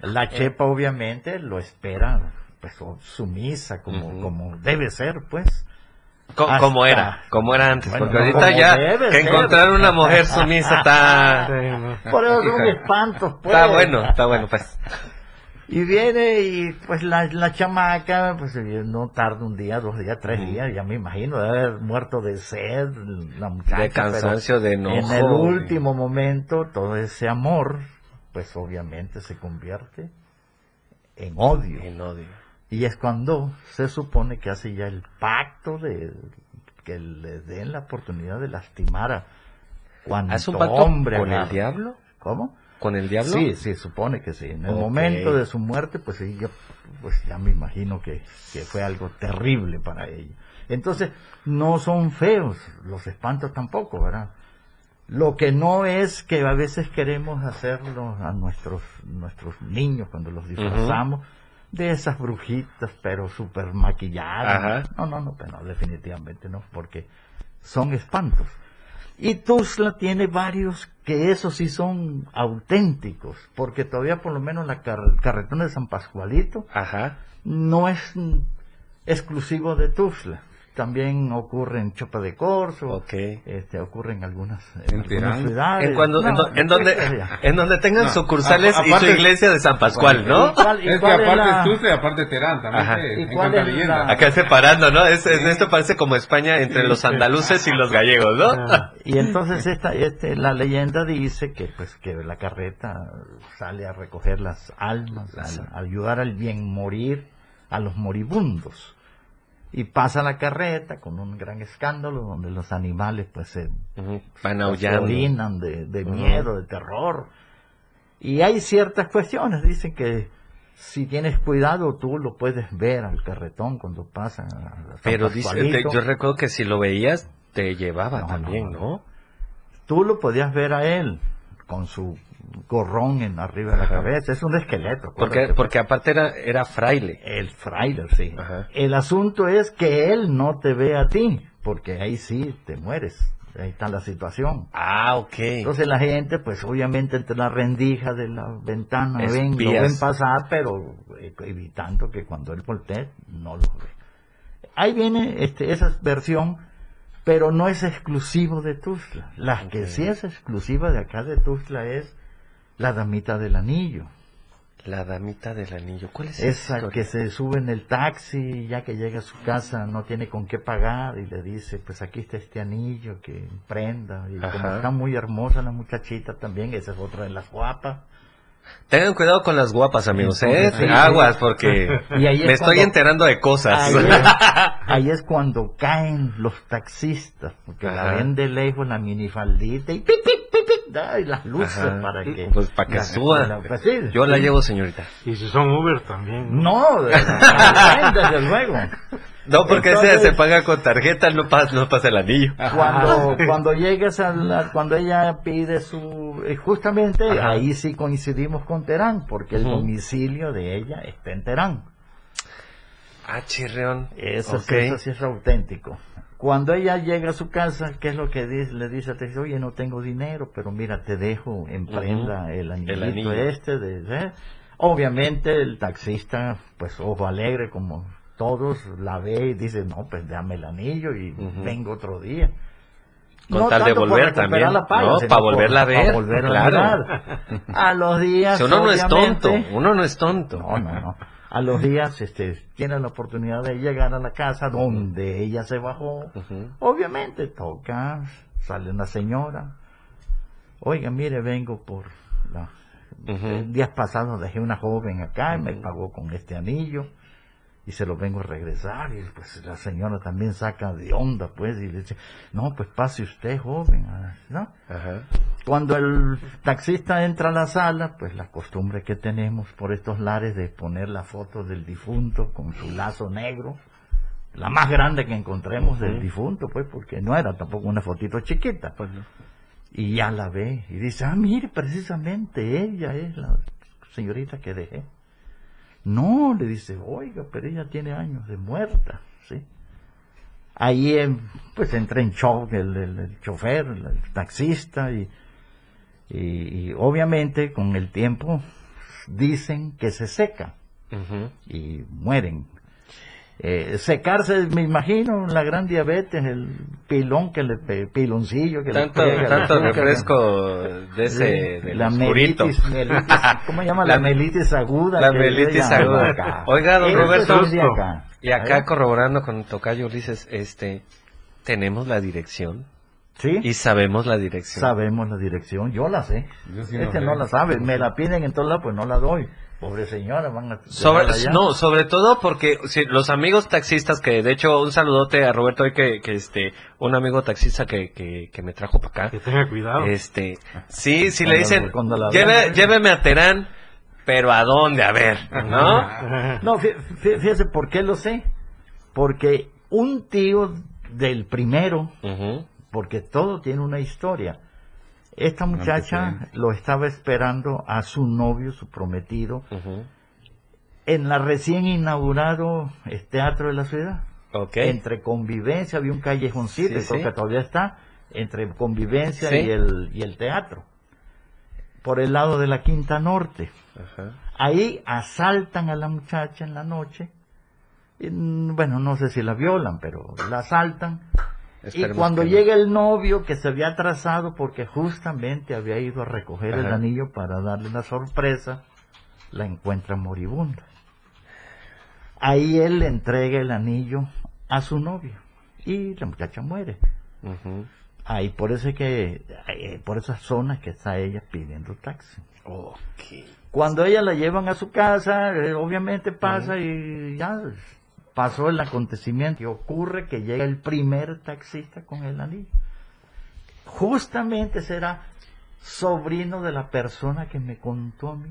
La chepa obviamente lo espera pues sumisa como, como debe ser pues como era, como era antes, porque ahorita ya que encontrar una mujer sumisa está... Por eso son espantos, pues. Está bueno, está bueno, pues. Y viene y pues la, la chamaca, pues no tarda un día, dos días, tres días, ya me imagino, de haber muerto de sed, la muchacha. De cansancio, de enojo. En el último momento, todo ese amor, pues obviamente se convierte en odio. En odio. Y es cuando se supone que hace ya el pacto de que le den la oportunidad de lastimar a cuando ¿Hace un pacto hombre con el diablo? ¿Cómo? ¿Con el diablo? Sí, sí, supone que sí. En el momento de su muerte, pues ella, pues ya me imagino que, que fue algo terrible para ella. Entonces, no son feos, los espantos tampoco, ¿verdad? Lo que no es que a veces queremos hacerlo a nuestros, nuestros niños cuando los disfrazamos de esas brujitas, pero súper maquilladas. No, no, no, pero definitivamente no, porque son espantos. Y Tuzla tiene varios que esos sí son auténticos, porque todavía por lo menos la carretona de San Pascualito no es exclusivo de Tuzla también ocurre en Chopa de Corso, este, ocurre en algunas, en ciudades. En, cuando, en, donde, en donde tengan sucursales y su iglesia de San Pascual, ¿no? es que aparte es y aparte Terán, también en Acá separando, ¿no? Es, Esto parece como España entre los andaluces y los gallegos, ¿no? Ah, y entonces esta, este, la leyenda dice que pues que la carreta sale a recoger las almas, a ayudar al bien morir a los moribundos y pasa la carreta con un gran escándalo donde los animales pues se van aullando. de, de miedo de terror. Y hay ciertas cuestiones dicen que si tienes cuidado tú lo puedes ver al carretón cuando pasa pero dice, yo recuerdo que si lo veías te llevaba también no. Tú lo podías ver a él con su gorrón en arriba de la cabeza, es un esqueleto. Porque, porque aparte era, era fraile. El fraile, sí. El asunto es que él no te ve a ti, porque ahí sí te mueres. Ahí está la situación. Ah, ok. Entonces la gente, pues obviamente entre la rendija de la ventana ven, lo ven pasar, pero evitando que cuando él voltee no lo ve. Ahí viene este, esa versión pero no es exclusivo de Tuzla. La que sí es exclusiva de acá de Tuzla es la damita del anillo. La damita del anillo, ¿cuál es esa? Esa que se sube en el taxi, ya que llega a su casa no tiene con qué pagar y le dice, pues aquí está este anillo que prenda. Y como está muy hermosa la muchachita también, esa es otra de las guapas. Tengan cuidado con las guapas, amigos, ¿eh? Aguas, porque me estoy enterando de cosas. Ahí es, cuando caen los taxistas, porque la ven de lejos la minifaldita y pip, pip, y las luces para que... Pues para que suba. Pues Yo la llevo, señorita. Y si son Uber también. No, desde luego. No, porque ese se paga con tarjeta, no pasa, no pasa el anillo. Cuando, cuando llegues a la, cuando ella pide su, eh, justamente ahí sí coincidimos con Terán, porque el domicilio de ella está en Terán. Ah, chirreón. Eso, sí es auténtico. Cuando ella llega a su casa, ¿qué es lo que dice? le dice a Texas? Oye, no tengo dinero, pero mira, te dejo en prenda el, anillito este. De, ¿eh? Obviamente el taxista, pues ojo alegre como todos, la ve y dice, no, pues dame el anillo y vengo otro día. Con tal de volver también, no, para volverla a ver, volver a A los días, uno no es tonto, uno no es tonto. No, no, no. A los días este, tiene la oportunidad de llegar a la casa donde ella se bajó. Obviamente toca, sale una señora. Oiga, mire, vengo por días pasados dejé una joven acá y me pagó con este anillo. y se lo vengo a regresar y pues la señora también saca de onda pues y le dice no pues pase usted joven ah, ¿no? Cuando el taxista entra a la sala pues la costumbre que tenemos por estos lares de poner la foto del difunto con su lazo negro la más grande que encontremos del difunto pues porque no era tampoco una fotito chiquita. Pues y ya la ve y dice ah mire precisamente ella es la señorita que dejé no, le dice, oiga, pero ella tiene años de muerta, ¿sí? Ahí pues entra en shock el, chofer, el, taxista y, y, obviamente con el tiempo dicen que se seca y mueren. Eh, secarse, me imagino, la gran diabetes, el pilón que le piloncillo que tanto, le tanto refresco de ese la melitis, ¿cómo se llama? la melitis aguda. La melitis aguda. Oiga, don Roberto, y acá corroborando con Tocayo Ulises, este, tenemos la dirección. ¿Sí? Y sabemos la dirección. Sabemos la dirección, yo la sé. este no la sabe, me la piden en todos lados, pues no la doy. Pobre señora, van a... Sobre, no, sobre todo porque si, los amigos taxistas, que de hecho un saludote a Roberto hoy que, que este, un amigo taxista que, que, me trajo para acá. Que tenga cuidado. Este, sí, si le dicen, lléveme a Terán, pero ¿a dónde? A ver, ¿no? no, fíjese por qué lo sé. Porque un tío del primero, porque todo tiene una historia, esta muchacha lo estaba esperando a su novio, su prometido, en la recién inaugurado teatro de la ciudad. Entre convivencia, había un callejoncito, que todavía está, entre convivencia y, el, y el teatro. Por el lado de la Quinta Norte. Ahí asaltan a la muchacha en la noche. bueno, no sé si la violan, pero la asaltan y cuando llega el novio que se había atrasado porque justamente había ido a recoger el anillo para darle una sorpresa, la encuentra moribunda. Ahí él le entrega el anillo a su novio y la muchacha muere. Ahí por eso que eh, por esas zonas que está ella pidiendo taxi. Cuando ella la llevan a su casa, eh, obviamente pasa y ya pasó el acontecimiento y ocurre que llega el primer taxista con el anillo. Justamente será sobrino de la persona que me contó a mí.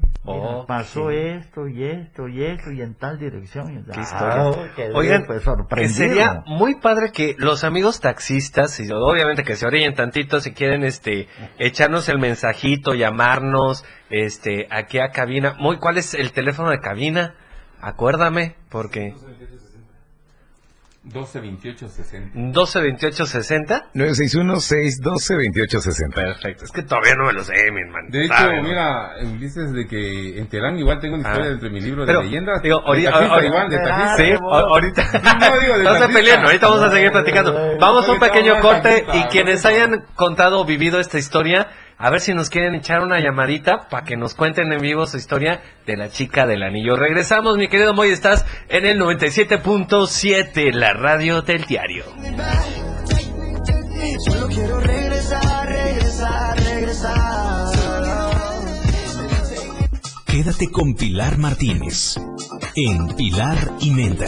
pasó esto y esto y esto y en tal dirección. ¿Qué ah, Oigan, pues, sería muy padre que los amigos taxistas, y obviamente que se orillen tantito si quieren este echarnos el mensajito, llamarnos este aquí a cabina. Muy, ¿Cuál es el teléfono de cabina? Acuérdame, porque... 122860. 122860. 961-612-2860. Perfecto. Es que todavía no me lo sé, mi hermano. De hecho, mira, dices de que en Terán igual tengo una historia ah. entre mi libro de leyendas. Digo, ahorita, igual, de Sí, ahorita. No, digo, de no se peleen, ahorita vamos a seguir platicando. Vamos a un pequeño corte y quienes hayan contado o vivido esta historia a ver si nos quieren echar una llamadita para que nos cuenten en vivo su historia de la chica del anillo. Regresamos, mi querido Moy, estás en el 97.7, la radio del diario. Solo quiero regresar, regresar, regresar. Quédate con Pilar Martínez en Pilar y Menda.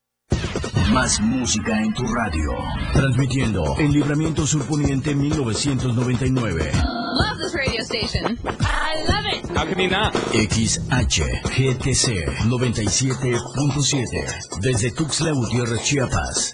Más música en tu radio. Transmitiendo en Libramiento Surponiente 1999. Love this radio station. I love it. XHGTC 97.7. Desde Tuxtla Gutiérrez, Chiapas.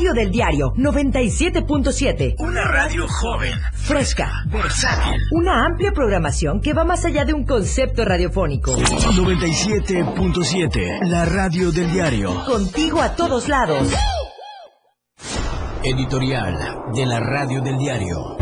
del diario 97.7. Una radio joven, fresca, versátil. Una amplia programación que va más allá de un concepto radiofónico. 97.7. La radio del diario. Contigo a todos lados. Editorial de la radio del diario.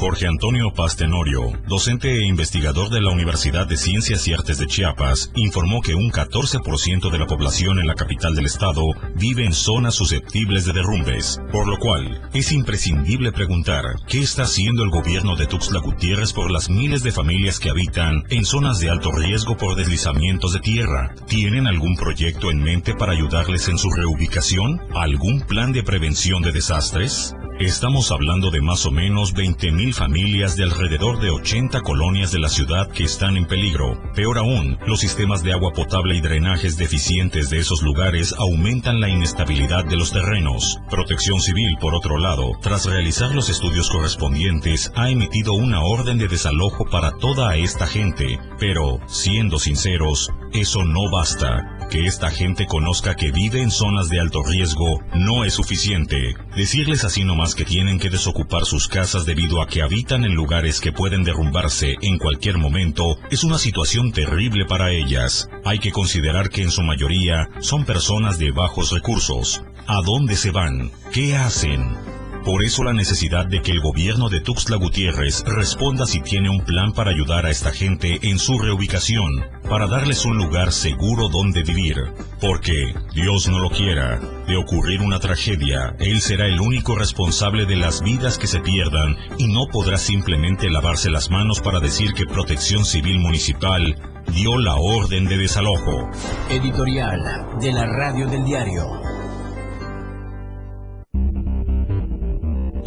Jorge Antonio Pastenorio, docente e investigador de la Universidad de Ciencias y Artes de Chiapas, informó que un 14% de la población en la capital del estado vive en zonas susceptibles de derrumbes, por lo cual es imprescindible preguntar qué está haciendo el gobierno de Tuxtla Gutiérrez por las miles de familias que habitan en zonas de alto riesgo por deslizamientos de tierra. ¿Tienen algún proyecto en mente para ayudarles en su reubicación? ¿Algún plan de prevención de desastres? Estamos hablando de más o menos 20.000 familias de alrededor de 80 colonias de la ciudad que están en peligro. Peor aún, los sistemas de agua potable y drenajes deficientes de esos lugares aumentan la inestabilidad de los terrenos. Protección Civil, por otro lado, tras realizar los estudios correspondientes, ha emitido una orden de desalojo para toda esta gente. Pero, siendo sinceros, eso no basta. Que esta gente conozca que vive en zonas de alto riesgo no es suficiente. Decirles así nomás que tienen que desocupar sus casas debido a que habitan en lugares que pueden derrumbarse en cualquier momento es una situación terrible para ellas. Hay que considerar que en su mayoría son personas de bajos recursos. ¿A dónde se van? ¿Qué hacen? Por eso la necesidad de que el gobierno de Tuxtla Gutiérrez responda si tiene un plan para ayudar a esta gente en su reubicación, para darles un lugar seguro donde vivir. Porque, Dios no lo quiera, de ocurrir una tragedia, Él será el único responsable de las vidas que se pierdan y no podrá simplemente lavarse las manos para decir que Protección Civil Municipal dio la orden de desalojo. Editorial de la Radio del Diario.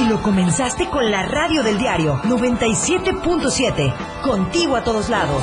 Y lo comenzaste con la radio del diario 97.7. Contigo a todos lados.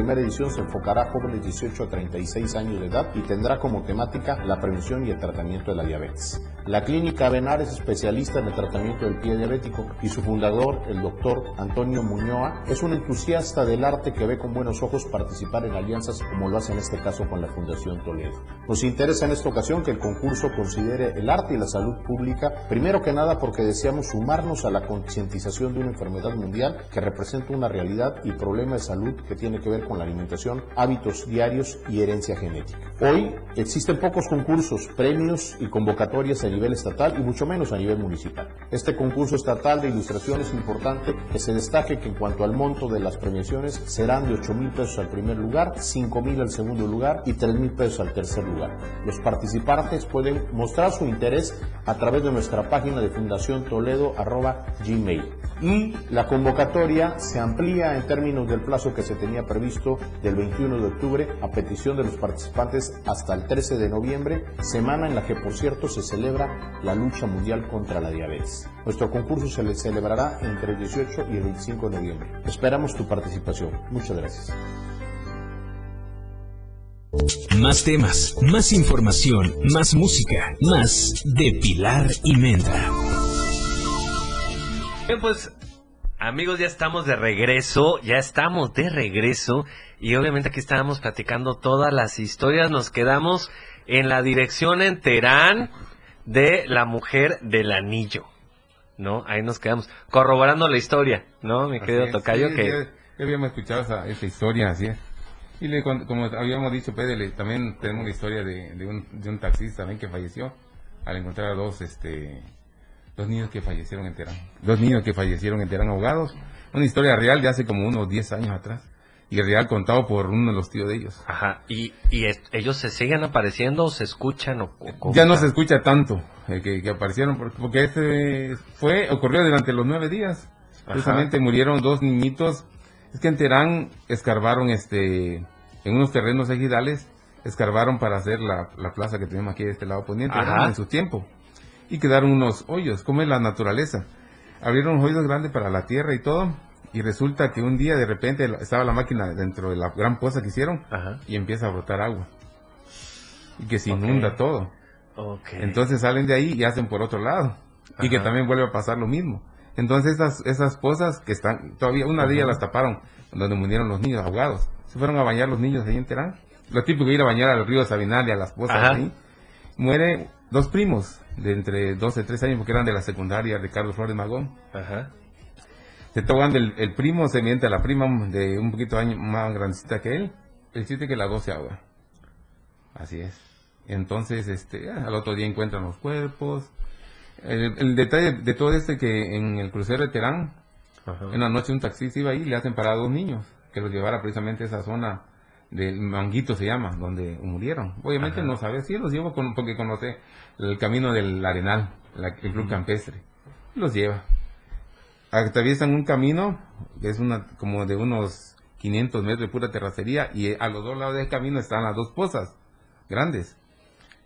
primera edición se enfocará a jóvenes de 18 a 36 años de edad y tendrá como temática la prevención y el tratamiento de la diabetes. La clínica Benar es especialista en el tratamiento del pie diabético y su fundador, el doctor Antonio Muñoa, es un entusiasta del arte que ve con buenos ojos participar en alianzas como lo hace en este caso con la Fundación Toledo. Nos interesa en esta ocasión que el concurso considere el arte y la salud pública, primero que nada porque deseamos sumarnos a la concientización de una enfermedad mundial que representa una realidad y problema de salud que tiene que ver con la alimentación, hábitos diarios y herencia genética. Hoy existen pocos concursos, premios y convocatorias a nivel estatal y mucho menos a nivel municipal. Este concurso estatal de ilustración es importante que se destaque que en cuanto al monto de las premiaciones serán de 8 mil pesos al primer lugar, 5 mil al segundo lugar y 3 mil pesos al tercer lugar. Los participantes pueden mostrar su interés a través de nuestra página de Fundación Toledo gmail. Y la convocatoria se amplía en términos del plazo que se tenía previsto del 21 de octubre a petición de los participantes hasta el 13 de noviembre, semana en la que por cierto se celebra la lucha mundial contra la diabetes. Nuestro concurso se le celebrará entre el 18 y el 25 de noviembre. Esperamos tu participación. Muchas gracias. Más temas, más información, más música, más de Pilar y Menta. Bien, pues amigos, ya estamos de regreso, ya estamos de regreso y obviamente aquí estábamos platicando todas las historias, nos quedamos en la dirección en Terán de la mujer del anillo, ¿no? Ahí nos quedamos corroborando la historia, ¿no? Mi querido Tocayo, que... Ya, habíamos escuchado esa, historia, así es. Y le, como habíamos dicho, Pedro, también tenemos la historia de, de, un, de un taxista también que falleció al encontrar a dos este, Dos niños que fallecieron en Terán. Dos niños que fallecieron en Terán ahogados. Una historia real de hace como unos 10 años atrás. Y real contado por uno de los tíos de ellos. Ajá. ¿Y, y ellos se siguen apareciendo o se escuchan? O, ya no se escucha tanto eh, que, aparecieron porque, este fue ocurrió durante los nueve días. Precisamente murieron dos niñitos. Es que en Terán escarbaron este en unos terrenos ejidales escarbaron para hacer la, plaza que tenemos aquí de este lado poniente en su tiempo y quedaron unos hoyos, como es la naturaleza. Abrieron hoyos grandes para la tierra y todo, y resulta que un día de repente estaba la máquina dentro de la gran poza que hicieron y empieza a brotar agua. Y que se inunda todo. Entonces salen de ahí y hacen por otro lado. Y que también vuelve a pasar lo mismo. Entonces esas, esas pozas que están, todavía una de ellas las taparon, donde murieron los niños ahogados. Se fueron a bañar los niños ahí en Terán. Lo típico ir a bañar al río Sabinal y a las pozas ahí. Muere dos primos de entre 12 y 13 años, porque eran de la secundaria, Ricardo Flores Magón. Ajá. Se toman el, el, primo, se miente a la prima de un poquito año, más grandecita que él. El chiste que la dos se ahoga. Así es. Entonces, este, al otro día encuentran los cuerpos. El, detalle de todo este que en el crucero de Terán, en la noche un taxista iba ahí y le hacen parar a dos niños que los llevara precisamente a esa zona del Manguito se llama, donde murieron. Obviamente no sabe si los llevo porque conoce el camino del Arenal, el club campestre. Los lleva. Atraviesan un camino que es una como de unos 500 metros de pura terracería y a los dos lados del camino están las dos pozas grandes.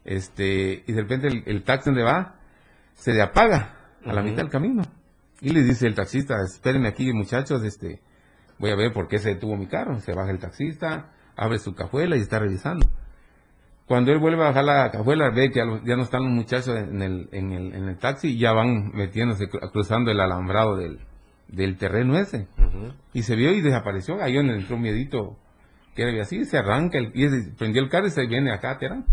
Este, y de repente el, taxi donde va se le apaga a la mitad del camino. Y le dice el taxista, espérenme aquí muchachos, este, voy a ver por qué se detuvo mi carro. Se baja el taxista, abre su cajuela y está revisando. Cuando él vuelve a bajar la cajuela, ve que ya no están los muchachos en el, en el, en el taxi y ya van metiéndose, cruzando el alambrado del, del terreno ese. Y se vio y desapareció. Ahí en entró un miedito que era así, se arranca el, y prendió el carro y se viene acá a Terán.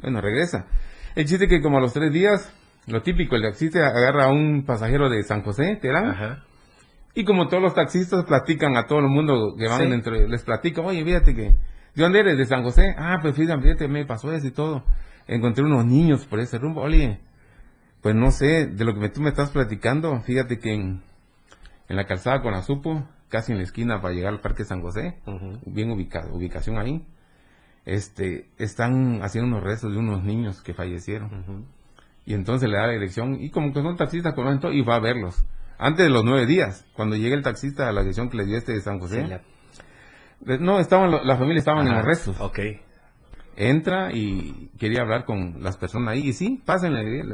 Bueno, regresa. El chiste que como a los tres días, lo típico, el taxista agarra a un pasajero de San José, Terán, y como todos los taxistas platican a todo el mundo que van dentro, les platican, oye, fíjate que, ¿de dónde eres? ¿De San José? Ah, pues fíjate, me pasó eso y todo. Encontré unos niños por ese rumbo. Oye, pues no sé, de lo que tú me estás platicando, fíjate que en, la calzada con Azupo, casi en la esquina para llegar al Parque San José, bien ubicado, ubicación ahí, este, están haciendo unos restos de unos niños que fallecieron. Y entonces le da la dirección, y como que son taxistas, con y va a verlos antes de los nueve días, cuando llega el taxista a la dirección que le dio este de San José. No, estaban, la familia estaban en arrestos. Ok. Entra y quería hablar con las personas ahí. Y sí, pásenle.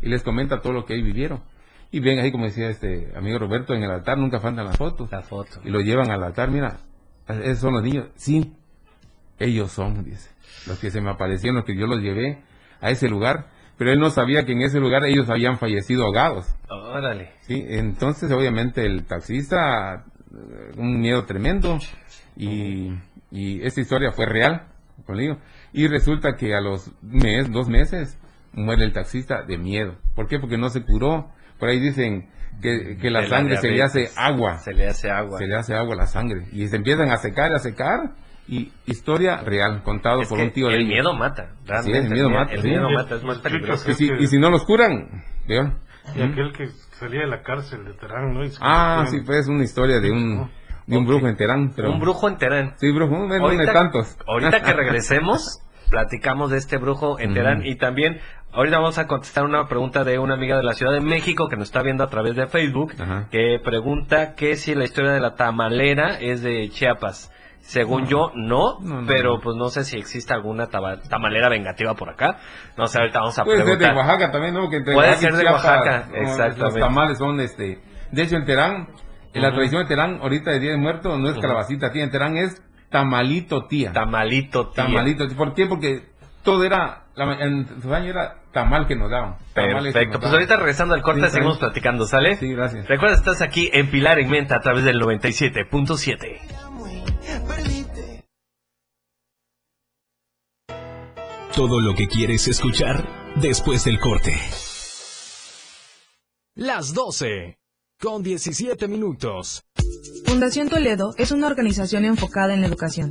Y les comenta todo lo que ahí vivieron. Y ven ahí, como decía este amigo Roberto, en el altar nunca faltan las fotos. La foto. Y lo llevan al altar. Mira, esos son los niños. Sí, ellos son, dice. Los que se me aparecieron, los que yo los llevé a ese lugar pero él no sabía que en ese lugar ellos habían fallecido ahogados. Órale. Sí, entonces obviamente el taxista, eh, un miedo tremendo, y, y esta historia fue real, conmigo. Y resulta que a los mes, dos meses muere el taxista de miedo. ¿Por qué? Porque no se curó. Por ahí dicen que, que la sangre se le hace agua. Se le hace agua. Se le hace agua a la sangre. Y se empiezan a secar, a secar. Y historia real, contado por un tío el de El ellos. miedo mata, Sí, el miedo mata. El sí. miedo mata, es más peligroso. Y si, y si no los curan, vean. Y aquel que salía de la cárcel de Terán, ¿no? Ah, sí, pues una historia de un, de un brujo en Terán. Pero... Un brujo en Terán. Sí, brujo, no Ahorita- de tantos. Ahorita que regresemos, platicamos de este brujo en Terán Ujú. y también ahorita vamos a contestar una pregunta de una amiga de la Ciudad de México que nos está viendo a través de Facebook, que pregunta que si la historia de la tamalera es de Chiapas. Según yo, no, pero pues no sé si existe alguna taba- tamalera vengativa por acá. No sé, ahorita vamos a Puede ser de preguntar. Oaxaca también, ¿no? Que entre Puede Oaxaca ser de Oaxaca, exactamente. Los tamales son este. De hecho, en Terán, en la tradición de Terán, ahorita de Día de Muertos, no es calabacita tía, en Terán es tamalito tía. Tamalito tía. Tamalito. ¿Por qué? Porque todo era, la- en sus años era tamal que nos daban. que Perfecto, nos pues ahorita regresando al corte Sí, seguimos platicando, ¿sale? Sí, gracias. Recuerda, estás aquí en Pilar en Menta a través del 97.7. Todo lo que quieres escuchar después del corte. Las 12. Con 17 minutos. Fundación Toledo es una organización enfocada en la educación.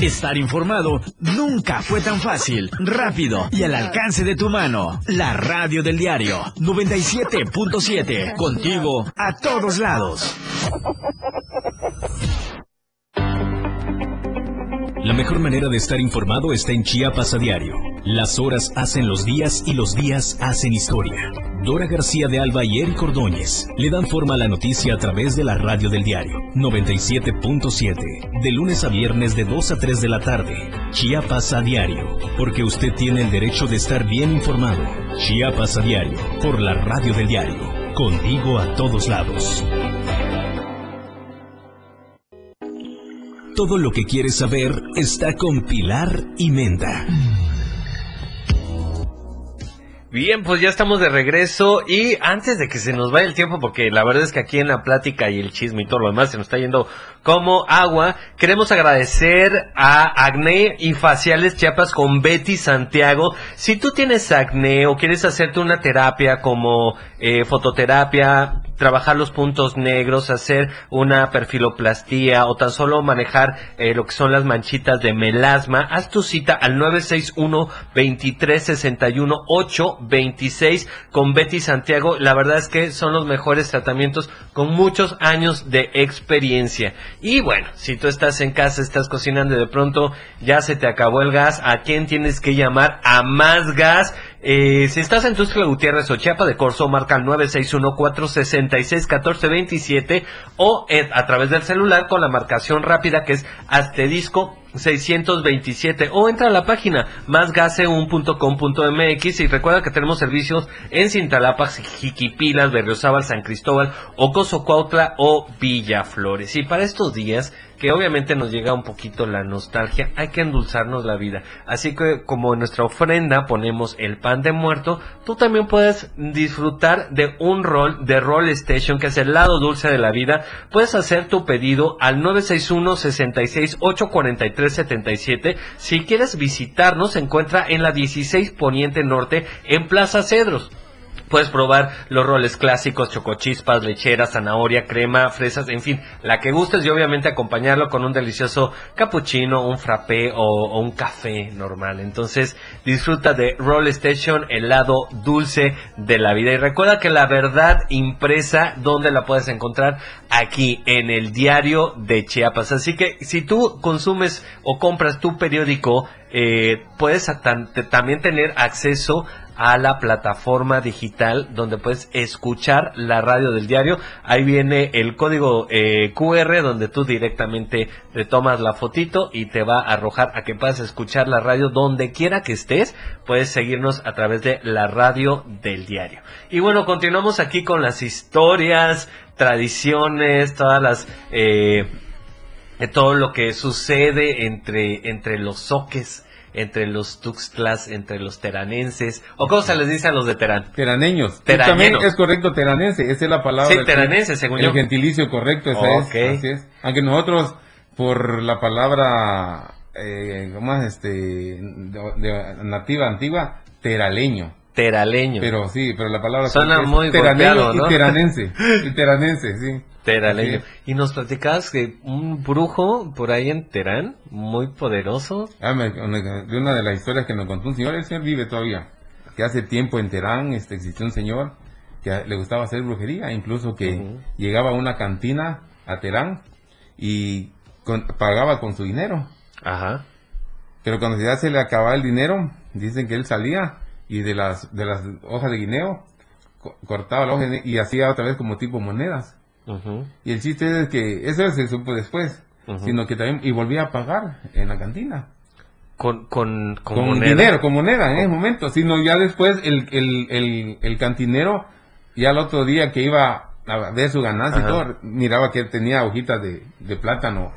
Estar informado nunca fue tan fácil, rápido y al alcance de tu mano. La radio del diario 97.7. Contigo a todos lados. La mejor manera de estar informado está en Chiapas a diario. Las horas hacen los días y los días hacen historia. Dora García de Alba y Eric Ordóñez le dan forma a la noticia a través de la radio del diario 97.7. De lunes a viernes de 2 a 3 de la tarde. Chiapas a diario. Porque usted tiene el derecho de estar bien informado. Chiapas a diario. Por la radio del diario. Contigo a todos lados. Todo lo que quieres saber está con Pilar y Menda. Bien, pues ya estamos de regreso y antes de que se nos vaya el tiempo, porque la verdad es que aquí en la plática y el chisme y todo lo demás se nos está yendo como agua, queremos agradecer a Acné y Faciales Chiapas con Betty Santiago. Si tú tienes acné o quieres hacerte una terapia como eh, fototerapia, trabajar los puntos negros, hacer una perfiloplastía o tan solo manejar eh, lo que son las manchitas de melasma, haz tu cita al 961 2361 826 con Betty Santiago. La verdad es que son los mejores tratamientos con muchos años de experiencia. Y bueno, si tú estás en casa, estás cocinando y de pronto ya se te acabó el gas, ¿a quién tienes que llamar? A más gas. Eh, si estás en Tuxtla Gutiérrez o Chiapa de Corzo, marca al 961-466-1427 o a través del celular con la marcación rápida que es asterisco 627 o entra a la página másgase1.com.mx y recuerda que tenemos servicios en Cintalapa, Jiquipilas, Berriozábal, San Cristóbal, Ocoso Cuautla o Villaflores. Y para estos días que obviamente nos llega un poquito la nostalgia, hay que endulzarnos la vida. Así que como en nuestra ofrenda ponemos el pan de muerto, tú también puedes disfrutar de un rol de Roll Station, que es el lado dulce de la vida. Puedes hacer tu pedido al 961 66 843 77. Si quieres visitarnos, se encuentra en la 16 Poniente Norte, en Plaza Cedros. Puedes probar los roles clásicos, chocochispas, lecheras, zanahoria, crema, fresas, en fin, la que gustes y obviamente acompañarlo con un delicioso cappuccino, un frappé o, un café normal. Entonces, disfruta de Roll Station, el lado dulce de la vida. Y recuerda que la verdad impresa, ¿dónde la puedes encontrar? Aquí, en el diario de Chiapas. Así que si tú consumes o compras tu periódico, eh, puedes a- también tener acceso a la plataforma digital donde puedes escuchar la radio del diario. Ahí viene el código eh, QR donde tú directamente le tomas la fotito y te va a arrojar a que puedas escuchar la radio donde quiera que estés. Puedes seguirnos a través de la radio del diario. Y bueno, continuamos aquí con las historias, tradiciones, todas las... eh, todo lo que sucede entre, entre los soques, entre los tuxtlas, entre los teranenses, o cómo se les dice a los de Terán. Teraneños. También es correcto teranense, esa es la palabra. Sí, teranense, según el yo. gentilicio correcto, esa es, así es. Aunque nosotros, por la palabra, eh, ¿cómo es? Este, de, de nativa, antigua, teraleño. Teraleño. Pero sí, pero la palabra Suena es muy golpeado, ¿no? y teranense. y teranense, sí. Teraleño. Y nos platicabas que un brujo por ahí en Terán, muy poderoso. Ah, me- de una de las historias que nos contó un señor, el señor vive todavía, que hace tiempo en Terán este, existió un señor que le gustaba hacer brujería, incluso que llegaba a una cantina a Terán y con- pagaba con su dinero. Ajá. Pero cuando ya se le acababa el dinero, dicen que él salía y de las, de las hojas de guineo co- cortaba la hoja y hacía otra vez como tipo monedas. Y el chiste es que eso se supo después, sino que también y volvía a pagar en la cantina Con, con, con, con moneda. dinero, con moneda en ese momento, sino ya después el, el, el, el cantinero, ya el otro día que iba a ver su ganancia y todo, miraba que tenía hojitas de, de plátano,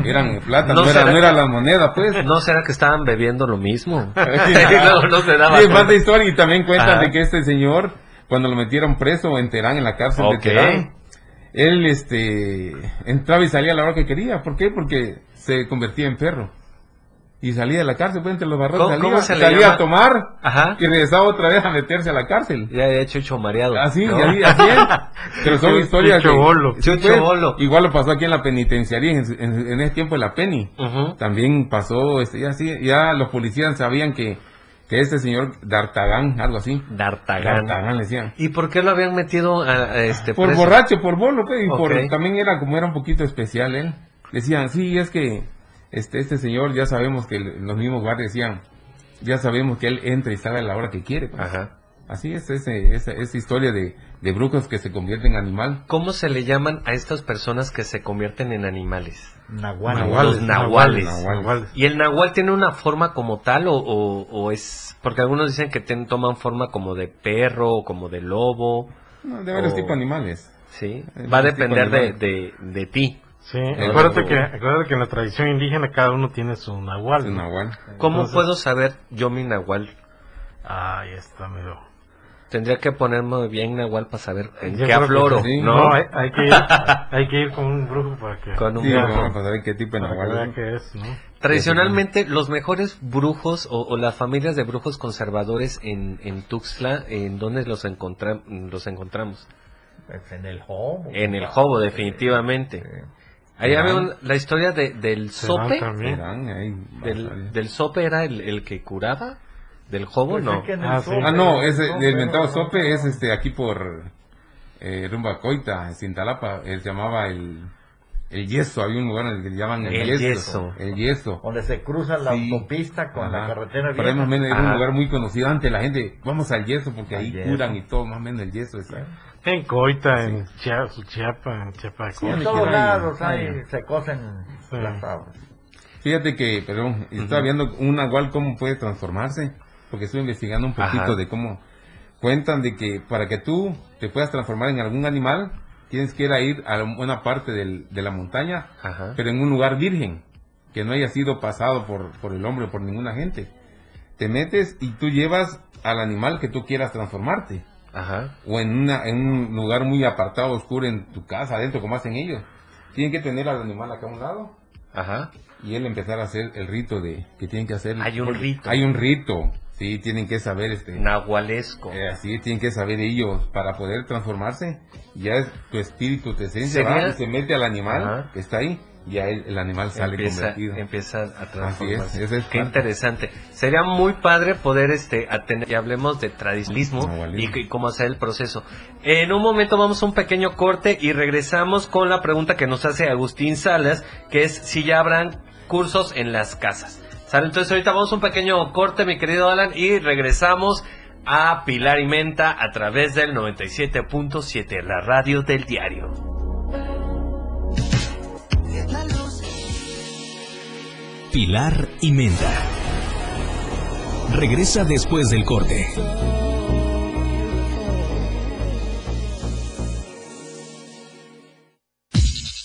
eran plátano, ¿No no, era, no era la moneda, pues. ¿No será que estaban bebiendo lo mismo? no, no se daba Sí, más de historia y también cuentan de que este señor, cuando lo metieron preso en Terán, en la cárcel Ok. de Terán, él este entraba y salía a la hora que quería. ¿Por qué? Porque se convertía en perro. Y salía de la cárcel, pues entre los barrotes ¿Cómo- salía, cómo se le salía a tomar Ajá. y regresaba otra vez a meterse a la cárcel. Ya hecho hecho mareado. Así, ¿no? así, así es. Pero son Chucho historias de... bolo. Chucho pues, bolo. Igual lo pasó aquí en la penitenciaría, en, en- en ese tiempo en la. Ujú. También pasó, este, ya, sí, ya los policías sabían que, que este señor D'Artagán, algo así. D'Artagán. D'Artagán le decían. ¿Y por qué lo habían metido a, a este Por preso? borracho, por bolo, pues, y por, también era como era un poquito especial él. Decían, sí, es que este, este señor ya sabemos que los mismos guardias decían, ya sabemos que él entra y sale a la hora que quiere. pues". Ajá. Así es ese, esa, esa historia de, de brujos que se convierten en animal. ¿Cómo se le llaman a estas personas que se convierten en animales? Nahuales. Los nahuales. Nahuales. ¿Y el nahual tiene una forma como tal o, o- o es...? Porque algunos dicen que ten- toman forma como de perro o como de lobo. No, de varios o- tipos de animales. Sí, va a depender de, de, de ti. Sí, acuérdate que, acuérdate que en la tradición indígena cada uno tiene su nahual. ¿no? ¿Cómo Entonces- puedo saber yo mi nahual? Ahí está, medio. Tendría que ponerme bien nahual para saber en Yo qué afloro, sí. ¿no? hay, hay que ir, hay que ir con un brujo para que... Con un Sí, brujo. vamos a saber qué tipo de para que nahual es. ¿no? Tradicionalmente, los mejores brujos o, o las familias de brujos conservadores en, en Tuxtla, ¿en dónde los, encontra- los encontramos? Pues en el Jobo. En el Jobo, definitivamente. Ahí Había un- la historia de, del sope. también. Terán, ahí, Del, del sope era el, el que curaba. ¿Del Jobo? Pues no. es el Ah. Sope- Ah, no, el ese, Sope el mentado sope es este aquí por eh, Rumba Coita, en Cintalapa, él se llamaba el, el yeso, había un lugar en el que le llaman el, El yeso, yeso. El yeso. Donde se cruza la Sí. autopista con la Ajá. carretera Pero ahí más o menos era un lugar muy conocido antes, la gente, vamos al yeso porque Al ahí yeso. curan y todo, más o menos el yeso. es- En Coita, en Chia- Suchiapa, en Chiapa Sí, en todos lados hay- hay, se cosen Sí. las aguas. Fíjate que, perdón, estaba viendo un nahual cómo puede transformarse, porque estuve investigando un poquito Ajá. de cómo cuentan de que para que tú te puedas transformar en algún animal, tienes que ir a ir a una parte del- de la montaña, Ajá. pero en un lugar virgen, que no haya sido pasado por, por el hombre, por ninguna gente. Te metes y tú llevas al animal que tú quieras transformarte, Ajá. o en, una, en un lugar muy apartado, oscuro, en tu casa, adentro, como hacen ellos. Tienen que tener al animal acá a un lado Ajá. y él empezar a hacer el rito de que tienen que hacer. Hay un rito. Hay un rito. Sí, tienen que saber este nahualesco. Eh, así tienen que saber ellos para poder transformarse. Ya es, tu espíritu, tu esencia va y se mete al animal que está ahí ya el, animal sale empieza, convertido. Empieza a transformarse. Es, Qué interesante. Sería muy padre poder este atender, y hablemos de tradicionalismo y, cómo hacer el proceso. En un momento vamos a un pequeño corte y regresamos con la pregunta que nos hace Agustín Salas, que es si ya habrán cursos en las casas. Entonces ahorita vamos a un pequeño corte, mi querido Alan, y regresamos a Pilar y Menta a través del 97.7, la radio del diario. Pilar y Menta. Regresa después del corte.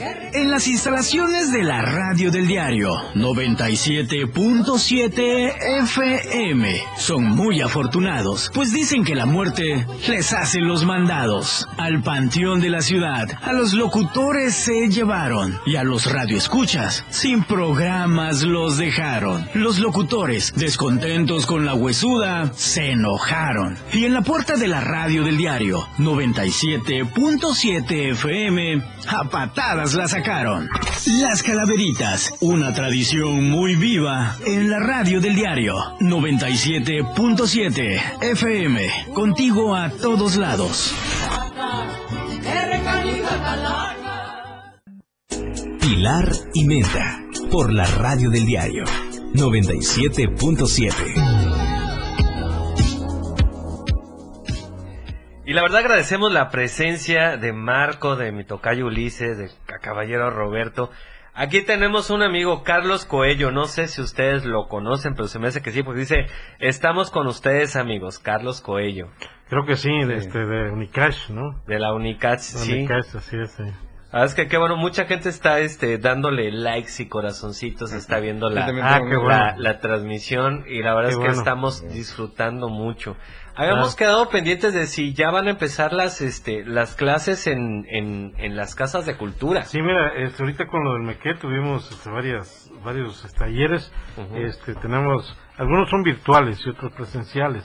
En las instalaciones de la radio del diario 97.7 FM son muy afortunados, pues dicen que la muerte les hace los mandados. Al panteón de la ciudad, a los locutores se llevaron y a los radioescuchas sin programas los dejaron. Los locutores, descontentos con la huesuda, se enojaron. Y en la puerta de la radio del diario 97.7 FM, a patadas la sacaron. Las Calaveritas, una tradición muy viva en la radio del diario 97.7 FM, contigo a todos lados. Pilar y Menta, por la radio del diario 97.7. Y la verdad agradecemos la presencia de Marco, de mi tocayo Ulises, de caballero Roberto. Aquí tenemos un amigo, Carlos Coello, no sé si ustedes lo conocen, pero se me hace que sí, porque dice, estamos con ustedes amigos, Carlos Coello. Creo que sí, de, Este, de Unicash, ¿no? De la Unicash, sí. Unicash, así es, sí. Ah, es que qué bueno, mucha gente está este dándole likes y corazoncitos, está viendo la, ah, la, transmisión y la verdad es que estamos disfrutando mucho. Habíamos quedado pendientes de si ya van a empezar las este las clases en, en, las casas de cultura. Sí, mira, este, ahorita con lo del MEQUE tuvimos este, varias, varios este, talleres. este, tenemos, algunos son virtuales y otros presenciales.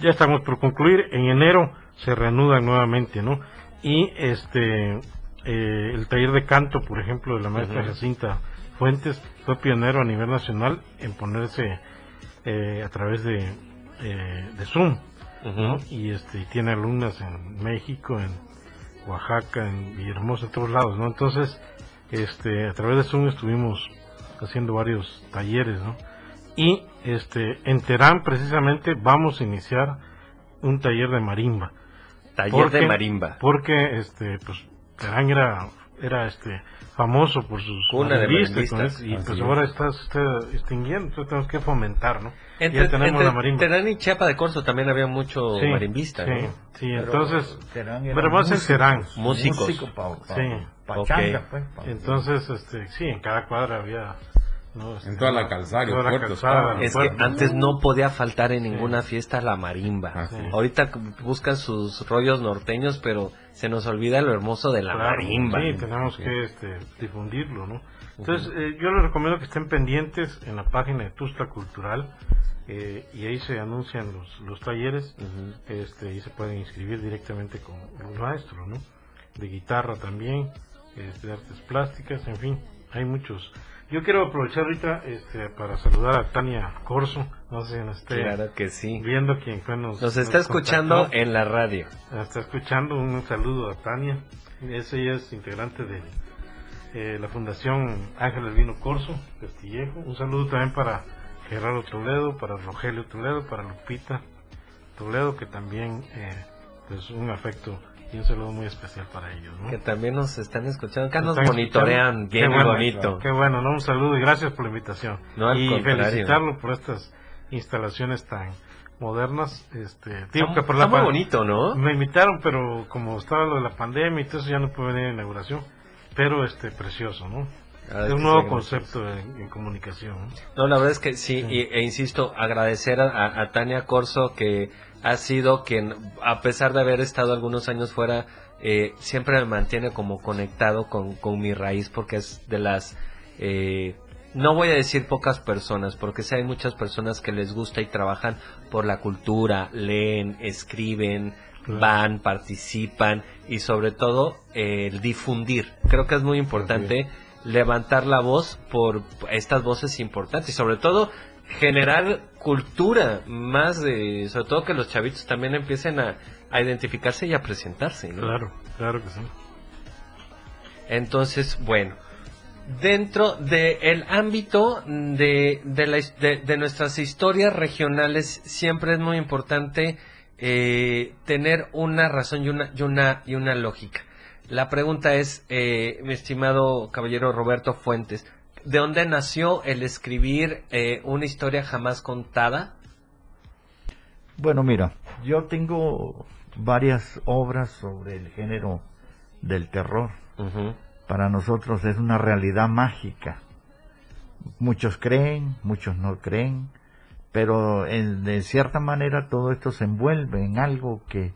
Ya estamos por concluir. En enero se reanudan nuevamente, ¿no? Y este eh, el taller de canto, por ejemplo, de la maestra Jacinta Fuentes fue pionero a nivel nacional en ponerse eh, a través de eh, de Zoom. Y este tiene alumnas en México, en Oaxaca, en Villahermosa, en todos lados, ¿no? Entonces, este, a través de Zoom estuvimos haciendo varios talleres, ¿no? Y este, en Terán precisamente vamos a iniciar un taller de marimba. Taller de marimba. Porque este, pues, Terán era, era este, famoso por sus marimbistas, y pues ahora está, está extinguiendo, entonces tenemos que fomentar, ¿no? Entre, ya tenemos la marimba. Terán y Chiapa de Corzo también había mucho marimbista, sí, ¿no? Sí, entonces, pero más en Terán. Músicos. Músico sí. Pachanga, pues. Entonces, este, sí, en cada cuadra había en toda la calzada, es que antes no podía faltar en ninguna fiesta la marimba. Ah, Ahorita buscan sus rollos norteños, pero se nos olvida lo hermoso de la marimba. Sí, tenemos que este, difundirlo, ¿no? Entonces, eh, yo les recomiendo que estén pendientes en la página de Tusta Cultural. Eh, y ahí se anuncian los, los talleres este, y se pueden inscribir directamente con los maestros, ¿no? De guitarra también, este, de artes plásticas, en fin, hay muchos Yo quiero aprovechar ahorita este, para saludar a Tania Corso, no sé si nos esté claro que sí. viendo quien fue nos, nos está escuchando en la radio. Está escuchando, un saludo a Tania. Ella es integrante de eh, la Fundación Ángeles Vino Corso, Castillejo. Un saludo también para Gerardo Toledo, para Rogelio Toledo, para Lupita Toledo, que también eh, pues un afecto y un saludo muy especial para ellos. Que también nos están escuchando, acá nos monitorean bien bonito. Qué bueno, ¿no? un saludo y gracias por la invitación. y felicitarlo por estas instalaciones tan modernas. Este, digo que por la muy bonito, ¿no? Me invitaron, pero como estaba lo de la pandemia y todo eso, ya no pude venir a la inauguración. Pero este, precioso, ¿no? Ah, es un nuevo concepto en, comunicación. ¿no? la verdad es que sí, e insisto, agradecer a, a Tania Corso que ha sido quien, a pesar de haber estado algunos años fuera, eh, siempre me mantiene como conectado con, mi raíz porque es de las... Eh, no voy a decir pocas personas, porque sé hay muchas personas que les gusta y trabajan por la cultura, leen, escriben, van, participan y sobre todo el difundir. Creo que es muy importante levantar la voz por estas voces importantes y sobre todo generar cultura más de, sobre todo que los chavitos también empiecen a, identificarse y a presentarse. Claro, claro que sí. Entonces, bueno, dentro del ámbito de, de, nuestras historias regionales, siempre es muy importante eh, tener una razón y una, y una, y una lógica. La pregunta es, eh, mi estimado caballero Roberto Fuentes, ¿De dónde nació el escribir eh, una historia jamás contada? Bueno, mira, yo tengo varias obras sobre el género del terror. Para nosotros es una realidad mágica. Muchos creen, muchos no creen, pero en, de cierta manera todo esto se envuelve en algo que,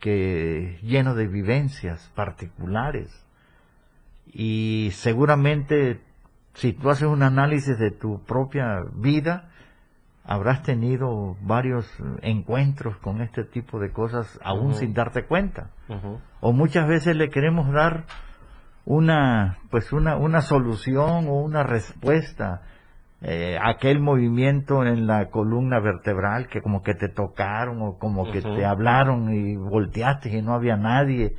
que lleno de vivencias particulares. Y seguramente si tú haces un análisis de tu propia vida, habrás tenido varios encuentros con este tipo de cosas aún sin darte cuenta. O muchas veces le queremos dar una, pues una, una solución o una respuesta eh, aquel movimiento en la columna vertebral que como que te tocaron o como que te hablaron y volteaste y no había nadie.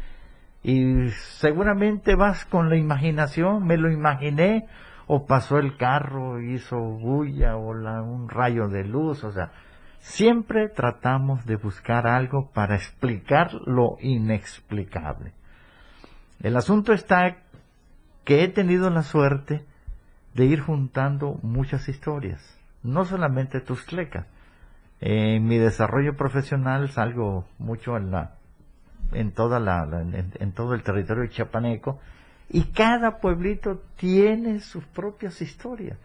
Y seguramente vas con la imaginación, me lo imaginé, o pasó el carro, hizo bulla o un rayo de luz, o sea, siempre tratamos de buscar algo para explicar lo inexplicable. El asunto está que he tenido la suerte de ir juntando muchas historias, no solamente Tuxtleca. En mi desarrollo profesional salgo mucho en la en toda la, en, todo el territorio chiapaneco y cada pueblito tiene sus propias historias,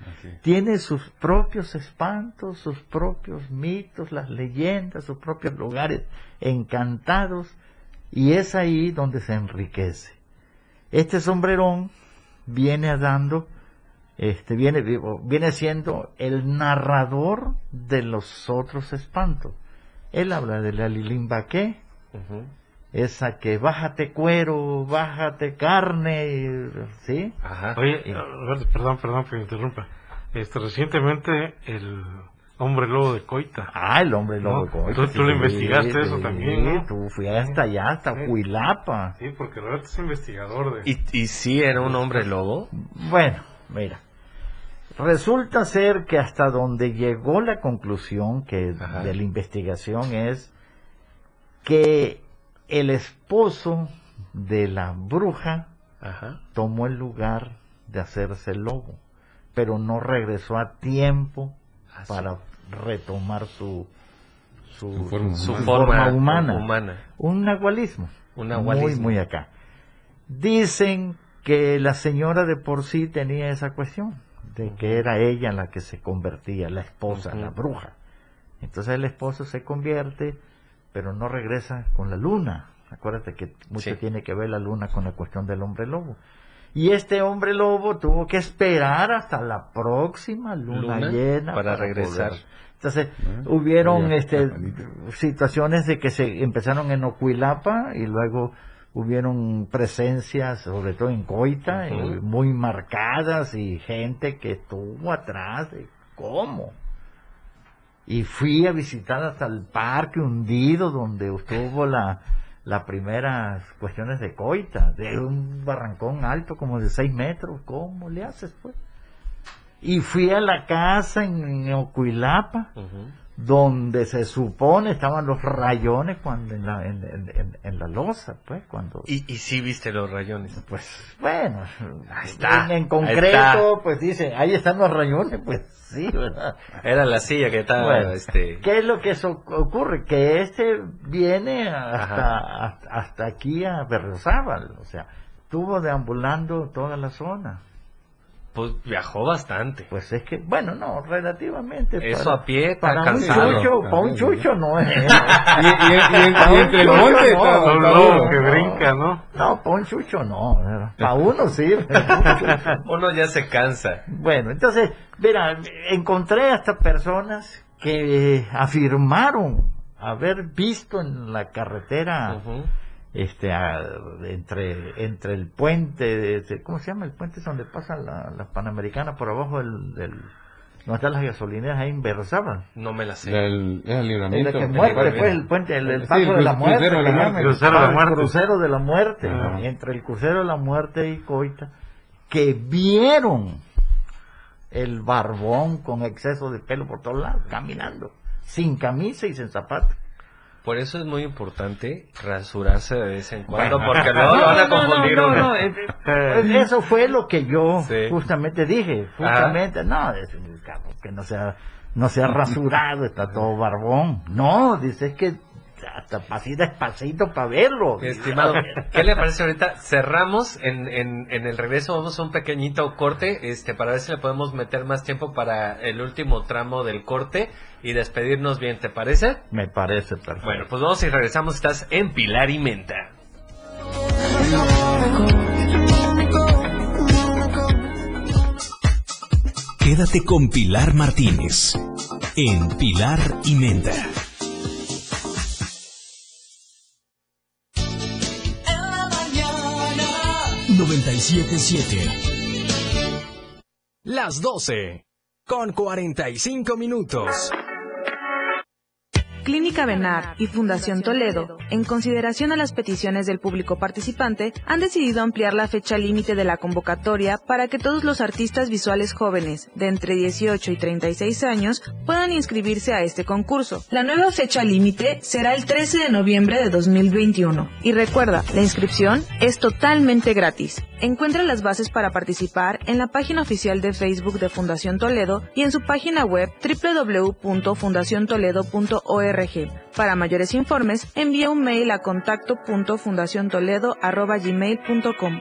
tiene sus propios espantos, sus propios mitos, las leyendas, sus propios lugares encantados, y es ahí donde se enriquece. Este sombrerón viene dando, este, viene, viene siendo el narrador de los otros espantos. Él habla de la Lilimbaqué, esa que bájate cuero, bájate carne, ¿sí? Ajá. Oye, perdón, perdón que me interrumpa. Este, recientemente el hombre lobo de Coita. Ah, el hombre lobo de Coita. Tú, lo investigaste eso también, ¿no? tú fui hasta allá, hasta Huilapa. Sí, porque Roberto es investigador de... ¿Y, ¿Y sí era un hombre lobo? Bueno, mira. Resulta ser que hasta donde llegó la conclusión que de la investigación es que el esposo de la bruja tomó el lugar de hacerse lobo, pero no regresó a tiempo ah, para retomar su, su, forma, humana. Un nahualismo. Un Muy, muy acá. Dicen que la señora de por sí tenía esa cuestión, de que era ella la que se convertía, la esposa, la bruja. Entonces el esposo se convierte, pero no regresa con la luna. Acuérdate que mucho tiene que ver la luna con la cuestión del hombre lobo. Y este hombre lobo tuvo que esperar hasta la próxima luna, llena para, regresar. Entonces, ah, hubieron este, situaciones de que se empezaron en Ocuilapa y luego hubieron presencias, sobre todo en Coita, eh, muy marcadas y gente que estuvo atrás de cómo. Y fui a visitar hasta el parque hundido donde estuvo la, las primeras cuestiones de Coita, de un barrancón alto como de 6 metros, ¿cómo le haces pues? Y fui a la casa en, Ocuilapa, donde se supone estaban los rayones cuando en la, en, la losa, pues, cuando... ¿Y, ¿Y sí viste los rayones? Pues, bueno, ahí está, en, concreto, pues dice, ahí están los rayones, pues sí, ¿verdad? Era la silla que estaba, este... ¿Qué es lo que eso ocurre? Que este viene hasta, hasta, aquí a Berriozábal, o sea, estuvo deambulando toda la zona. Pues viajó bastante. Pues es que, bueno, no, relativamente. Eso a pie, para un chucho, para un chucho no es. y, y, entre el monte, no, que brinca, ¿no? No, para un chucho no. Para uno sí. uno ya se cansa. Bueno, entonces, mira, encontré a estas personas que afirmaron haber visto en la carretera este entre entre el puente cómo se llama el puente es donde pasa la, la panamericana por abajo del, del donde están las gasolineras ahí Berrozábal no me la sé. El, el el que muerte pues el puente el, el paso de la muerte crucero de la muerte, crucero, de la muerte. crucero de la muerte. Entre el crucero de la muerte y Coita que vieron el barbón con exceso de pelo por todos lados caminando sin camisa y sin zapatos por eso es muy importante rasurarse de vez en cuando, porque luego lo van a confundir uno. Pues eso fue lo que yo justamente dije. Justamente, no, que no sea, no sea rasurado, está todo barbón. No, dice es que hasta así despacito para verlo. estimado, ¿qué le parece ahorita? Cerramos en, en, en, el regreso, vamos a un pequeñito corte, este, para ver si le podemos meter más tiempo para el último tramo del corte y despedirnos bien, ¿te parece? Me parece perfecto. Bueno, pues vamos y regresamos, estás en Pilar y Menta. Quédate con Pilar Martínez en Pilar y Menta. 977. Las 12. Con 45 minutos. Clínica Benar y Fundación Toledo, en consideración a las peticiones del público participante, han decidido ampliar la fecha límite de la convocatoria para que todos los artistas visuales jóvenes de entre 18 y 36 años puedan inscribirse a este concurso. La nueva fecha límite será el 13 de noviembre de 2021. Y recuerda, la inscripción es totalmente gratis. Encuentra las bases para participar en la página oficial de Facebook de Fundación Toledo y en su página web www.fundaciontoledo.org para mayores informes, envía un mail a contacto.fundaciontoledo.gmail.com.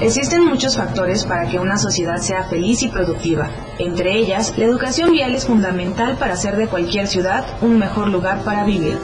Existen muchos factores para que una sociedad sea feliz y productiva. Entre ellas, la educación vial es fundamental para hacer de cualquier ciudad un mejor lugar para vivir.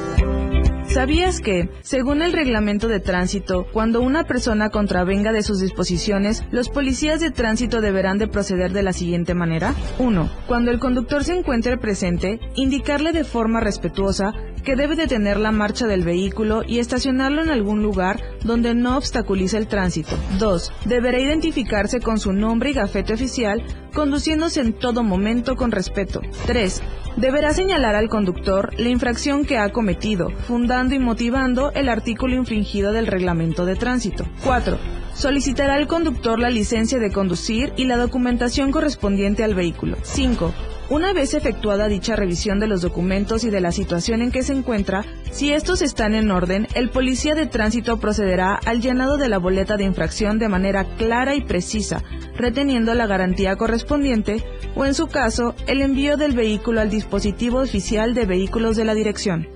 ¿Sabías que, según el reglamento de tránsito, cuando una persona contravenga de sus disposiciones, los policías de tránsito deberán de proceder de la siguiente manera? 1. Cuando el conductor se encuentre presente, indicarle de forma respetuosa que debe detener la marcha del vehículo y estacionarlo en algún lugar donde no obstaculice el tránsito. 2. Deberá identificarse con su nombre y gafete oficial, conduciéndose en todo momento con respeto. 3. Deberá señalar al conductor la infracción que ha cometido, fundando y motivando el artículo infringido del reglamento de tránsito. 4. Solicitará al conductor la licencia de conducir y la documentación correspondiente al vehículo. 5. Una vez efectuada dicha revisión de los documentos y de la situación en que se encuentra, si estos están en orden, el policía de tránsito procederá al llenado de la boleta de infracción de manera clara y precisa, reteniendo la garantía correspondiente o, en su caso, el envío del vehículo al dispositivo oficial de vehículos de la dirección.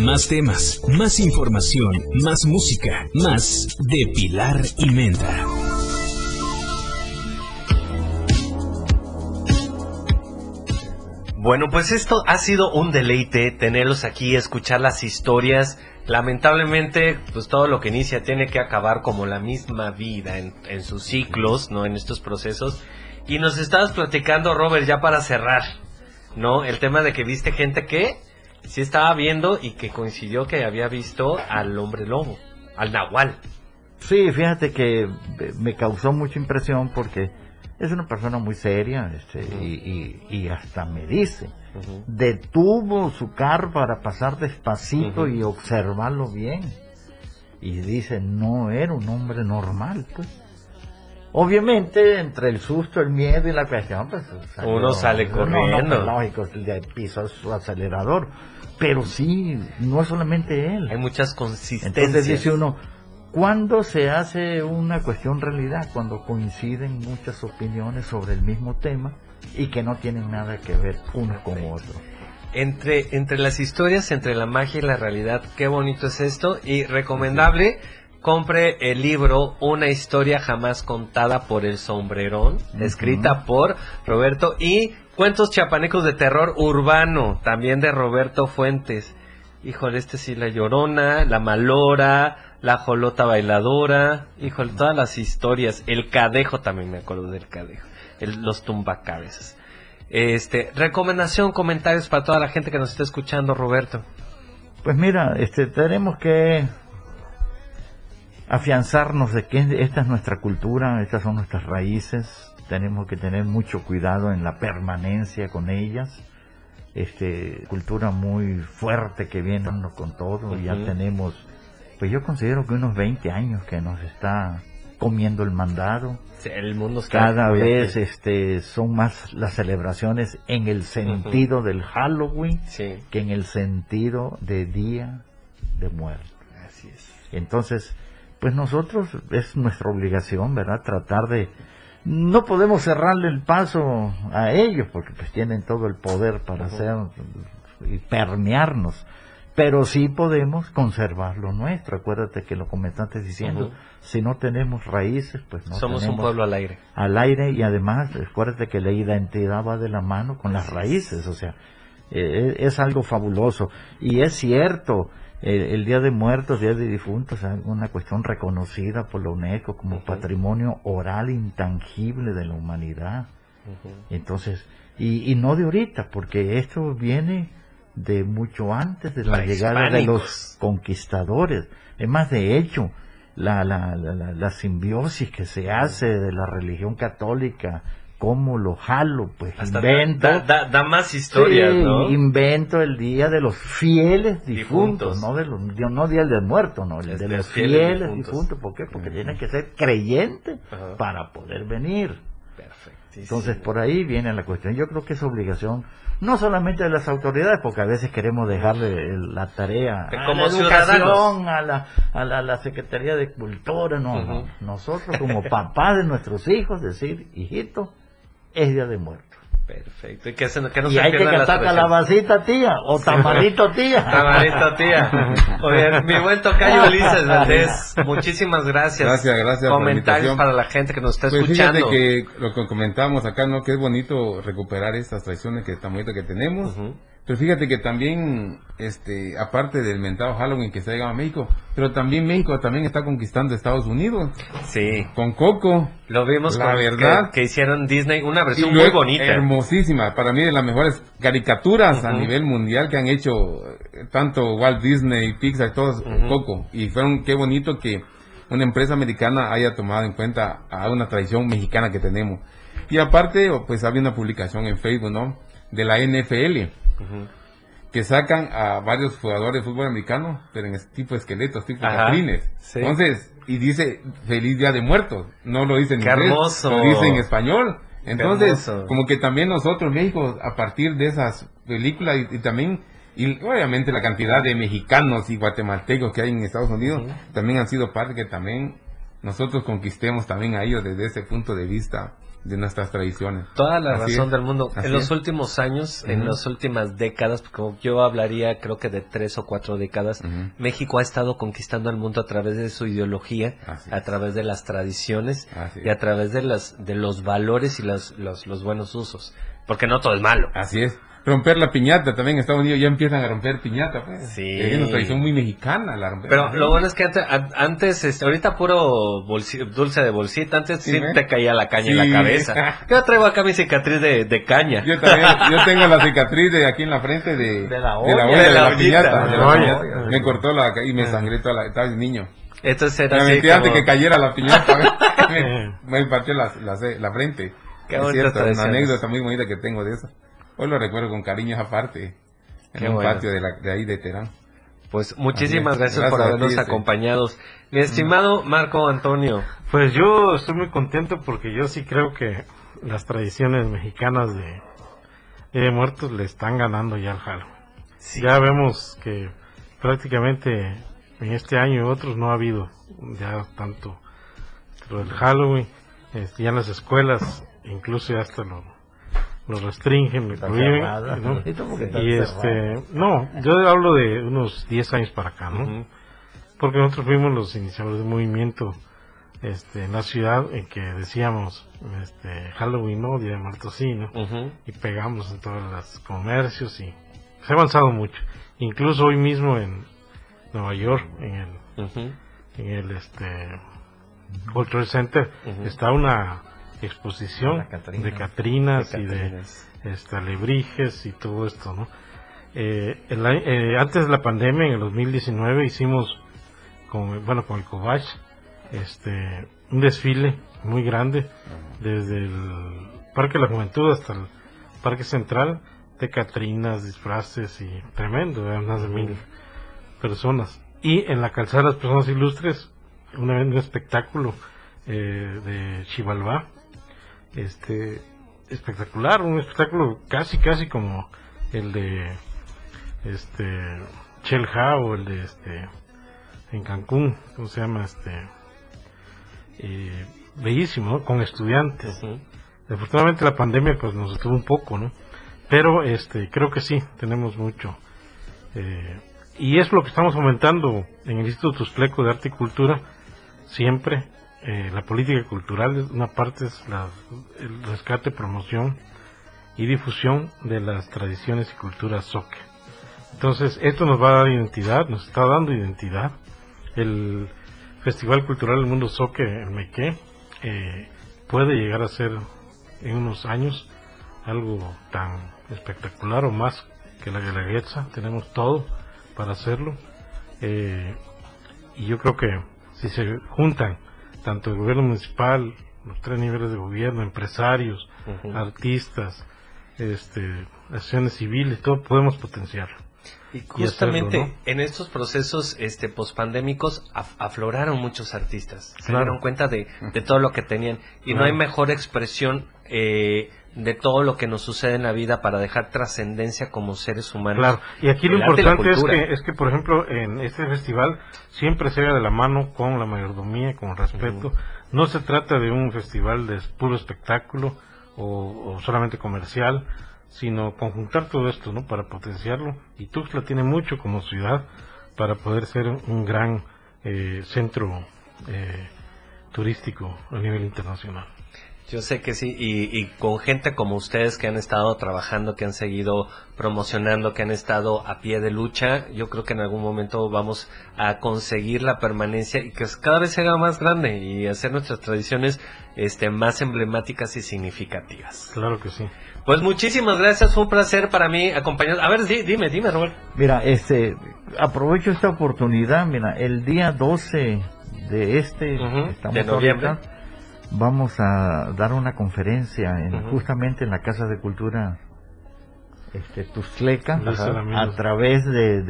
Más temas, más información, más música, más de Pilar y Menta. Bueno, pues esto ha sido un deleite tenerlos aquí, escuchar las historias. Lamentablemente, pues todo lo que inicia tiene que acabar como la misma vida en, en sus ciclos, ¿no? En estos procesos. Y nos estabas platicando, Robert, ya para cerrar, ¿no? El tema de que viste gente que sí estaba viendo y que coincidió que había visto al hombre lobo, al nahual. Sí, fíjate que me causó mucha impresión porque es una persona muy seria este, y, hasta me dice, detuvo su carro para pasar despacito y observarlo bien. Y dice, no era un hombre normal, pues. Obviamente, entre el susto, el miedo y la cuestión, pues... Uno sale corriendo. No, no, lógico, el piso su acelerador. Pero sí, no es solamente él. Hay muchas consistencias. Entonces dice uno, ¿cuándo se hace una cuestión realidad? Cuando coinciden muchas opiniones sobre el mismo tema y que no tienen nada que ver uno con otro. Entre, entre las historias, entre la magia y la realidad, qué bonito es esto y recomendable compre el libro Una historia jamás contada por el sombrerón, escrita por Roberto y Cuentos chapanecos de terror urbano, también de Roberto Fuentes. Híjole, este sí, La Llorona, La Malora, La Jolota Bailadora, híjole, todas las historias. El Cadejo también me acuerdo del Cadejo. los tumbacabezas. Este, recomendación, comentarios para toda la gente que nos está escuchando, Roberto. Pues mira, este, tenemos que afianzarnos de que esta es nuestra cultura, estas son nuestras raíces, tenemos que tener mucho cuidado en la permanencia con ellas. Este, cultura muy fuerte que viene con todo, ya tenemos, pues yo considero que unos 20 años que nos está comiendo el mandado. el mundo Cada vez este, son más las celebraciones en el sentido del Halloween que en el sentido de Día de Muerto. Así es. Entonces, pues nosotros es nuestra obligación, ¿verdad? Tratar de, no podemos cerrarle el paso a ellos porque pues tienen todo el poder para hacer y permearnos pero sí podemos conservar lo nuestro. Acuérdate que lo comentaste diciendo si no tenemos raíces pues no somos un pueblo al aire. al aire y además acuérdate que la identidad va de la mano con las raíces o sea eh, es algo fabuloso. Y es cierto el, Día de Muertos, Día de Difuntos, es una cuestión reconocida por la UNESCO como patrimonio oral intangible de la humanidad. Entonces, y, y, no de ahorita, porque esto viene de mucho antes de la llegada de los conquistadores. Es más, de hecho, la, la, la, la, simbiosis que se hace de la religión católica cómo lo jalo, pues invento. Da, más historias, ¿no? Invento el día de los fieles difuntos, no de los, no día del muerto, no, el de los fieles, difuntos. ¿Por qué? Porque tienen que ser creyentes para poder venir. Entonces por ahí viene la cuestión. Yo creo que es obligación no solamente de las autoridades, porque a veces queremos dejarle la tarea a la educación, a la, a la, Secretaría de Cultura, no, no. Nosotros como papás de nuestros hijos, decir, hijito, es Día de Muertos. Perfecto. Y, que, que no y hay que cantar calabacita tía o tamalito tía. tamalito tía. Oye, mi buen tocayo Ulises Valdés, muchísimas gracias. Gracias, gracias. Comentarios para la gente que nos está pues escuchando. que lo que comentamos acá, ¿no? Que es bonito recuperar estas tradiciones que tan que tenemos. Pero fíjate que también, este, aparte del mentado Halloween que se ha llegado a México, pero también México también está conquistando Estados Unidos. Sí. Con Coco. Lo vimos la verdad. Que, hicieron Disney, una versión muy bonita. Hermosísima. Para mí de las mejores caricaturas a nivel mundial que han hecho eh, tanto Walt Disney, Pixar, todos Coco. Y fueron, qué bonito que una empresa americana haya tomado en cuenta a una tradición mexicana que tenemos. Y aparte, pues había una publicación en Facebook, ¿no? De la NFL que sacan a varios jugadores de fútbol americano, pero en tipo esqueletos, tipo catrines. Entonces, y dice Feliz Día de Muertos. No lo dice en inglés, lo dice en español. Entonces, como que también nosotros, México, a partir de esas películas y, también, y obviamente la cantidad de mexicanos y guatemaltecos que hay en Estados Unidos, también han sido parte que también nosotros conquistemos también a ellos desde ese punto de vista de nuestras tradiciones. Toda la razón del mundo. en los últimos años, en las últimas décadas, como yo hablaría creo que de tres o cuatro décadas, México ha estado conquistando al mundo a través de su ideología, a través de las tradiciones y a través de, las, de los valores y los, los, los buenos usos. Porque no todo es malo. Así es romper la piñata también en Estados Unidos ya empiezan a romper piñata pues. sí. Es una tradición muy mexicana la romper. Pero lo bueno es que antes, antes este, ahorita puro dulce de bolsita antes sí, te caía la caña en la cabeza. Yo traigo acá mi cicatriz de, de caña. Yo también yo tengo la cicatriz de aquí en la frente de, de la olla de la, piñata me cortó la y me sangré toda la estaba niño. Entonces era me metí antes que cayera la piñata. Me, me partió la, la, la frente. Qué es cierto, una anécdota muy bonita que tengo de eso Hoy lo recuerdo con cariño esa parte, en un patio de, la, de ahí de Terán. Pues muchísimas gracias, por habernos acompañado. Mi estimado Marco Antonio. Pues yo estoy muy contento porque yo sí creo que las tradiciones mexicanas de, de Muertos le están ganando ya al Halloween. Ya vemos que prácticamente en este año y otros no ha habido ya tanto del Halloween, ya en las escuelas, incluso ya hasta lo lo restringen, lo prohíben. ¿no? Y este, no, yo hablo de unos 10 años para acá, ¿no? Porque nosotros fuimos los iniciadores del movimiento este, en la ciudad en que decíamos este, Halloween, ¿no? Día de Muertos, sí, ¿no? Y pegamos en todos los comercios y se ha avanzado mucho. Incluso hoy mismo en Nueva York, en el, en el este, World Trade Center, está una exposición de Catrinas, y de este, alebrijes y todo esto, ¿no? Eh, eh, antes de la pandemia, en el 2019, hicimos con, bueno, con el Cobach, este, un desfile muy grande, desde el Parque de la Juventud hasta el Parque Central, de Catrinas, disfraces y tremendo, más de mil personas. Y en la calzada de las personas ilustres, un espectáculo eh, de Chivalba, este espectacular, un espectáculo casi casi como el de este Chelha o el de este en Cancún, ¿cómo se llama? este eh, bellísimo, con estudiantes. Afortunadamente la pandemia pues nos detuvo un poco, ¿no? Pero este creo que sí, tenemos mucho. Eh, y es lo que estamos aumentando en el Instituto Tuxtleco de Arte y Cultura, siempre eh, la política cultural, una parte es el rescate, promoción y difusión de las tradiciones y culturas soque. Entonces, esto nos va a dar identidad, nos está dando identidad. El Festival Cultural del Mundo Soque en Mequé eh, puede llegar a ser en unos años algo tan espectacular o más que la Guelaguetza. Tenemos todo para hacerlo. Eh, y yo creo que si se juntan tanto el gobierno municipal, los tres niveles de gobierno, empresarios, artistas, este, acciones civiles, todo podemos potenciarlo. Y justamente en estos procesos este pospandémicos afloraron muchos artistas, se dieron cuenta de, todo lo que tenían. Y no hay mejor expresión eh, de todo lo que nos sucede en la vida para dejar trascendencia como seres humanos. Claro, y aquí lo importante es que, es que, por ejemplo, en este festival siempre se va de la mano con la mayordomía, con respeto. No se trata de un festival de puro espectáculo o, solamente comercial, sino conjuntar todo esto, ¿no? Para potenciarlo. Y Tuxtla tiene mucho como ciudad para poder ser un gran eh, centro eh, turístico a nivel internacional. Yo sé que sí, y, con gente como ustedes que han estado trabajando, que han seguido promocionando, que han estado a pie de lucha, yo creo que en algún momento vamos a conseguir la permanencia y que cada vez se haga más grande y hacer nuestras tradiciones este, más emblemáticas y significativas. Claro que sí. Pues muchísimas gracias, fue un placer para mí acompañar. A ver, dime, dime, Robert. Mira, este, aprovecho esta oportunidad, mira, el día 12 de este, estamos de noviembre vamos a dar una conferencia en, justamente en la Casa de Cultura este, a través de,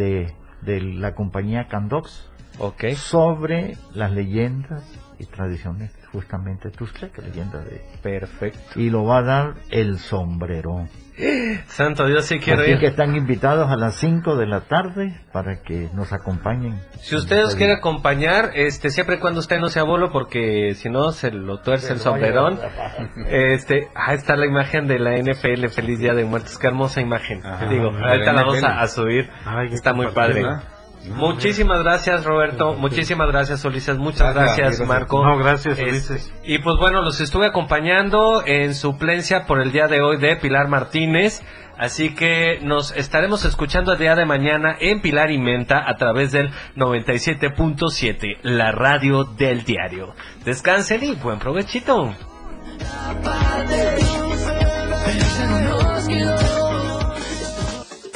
de, la compañía Candox. sobre las leyendas y tradiciones justamente que leyenda de perfecto y lo va a dar el sombrero Santo Dios, sí quiero Así que están invitados a las 5 de la tarde para que nos acompañen. Si usted nos quiere acompañar, este, siempre y cuando usted no sea bolo, porque si no se lo tuerce el sombrerón. Este, ahí está la imagen de la NFL, Feliz Día de Muertos, qué hermosa imagen. Digo, ahorita la vamos a, subir. está muy padre. Muchísimas gracias Roberto, muchísimas gracias Ulises, muchas gracias, Marco. No, gracias Ulises. y pues bueno, los estuve acompañando en suplencia por el día de hoy de Pilar Martínez. Así que nos estaremos escuchando el día de mañana en Pilar y Menta a través del 97.7, la radio del diario. Descansen y buen provechito.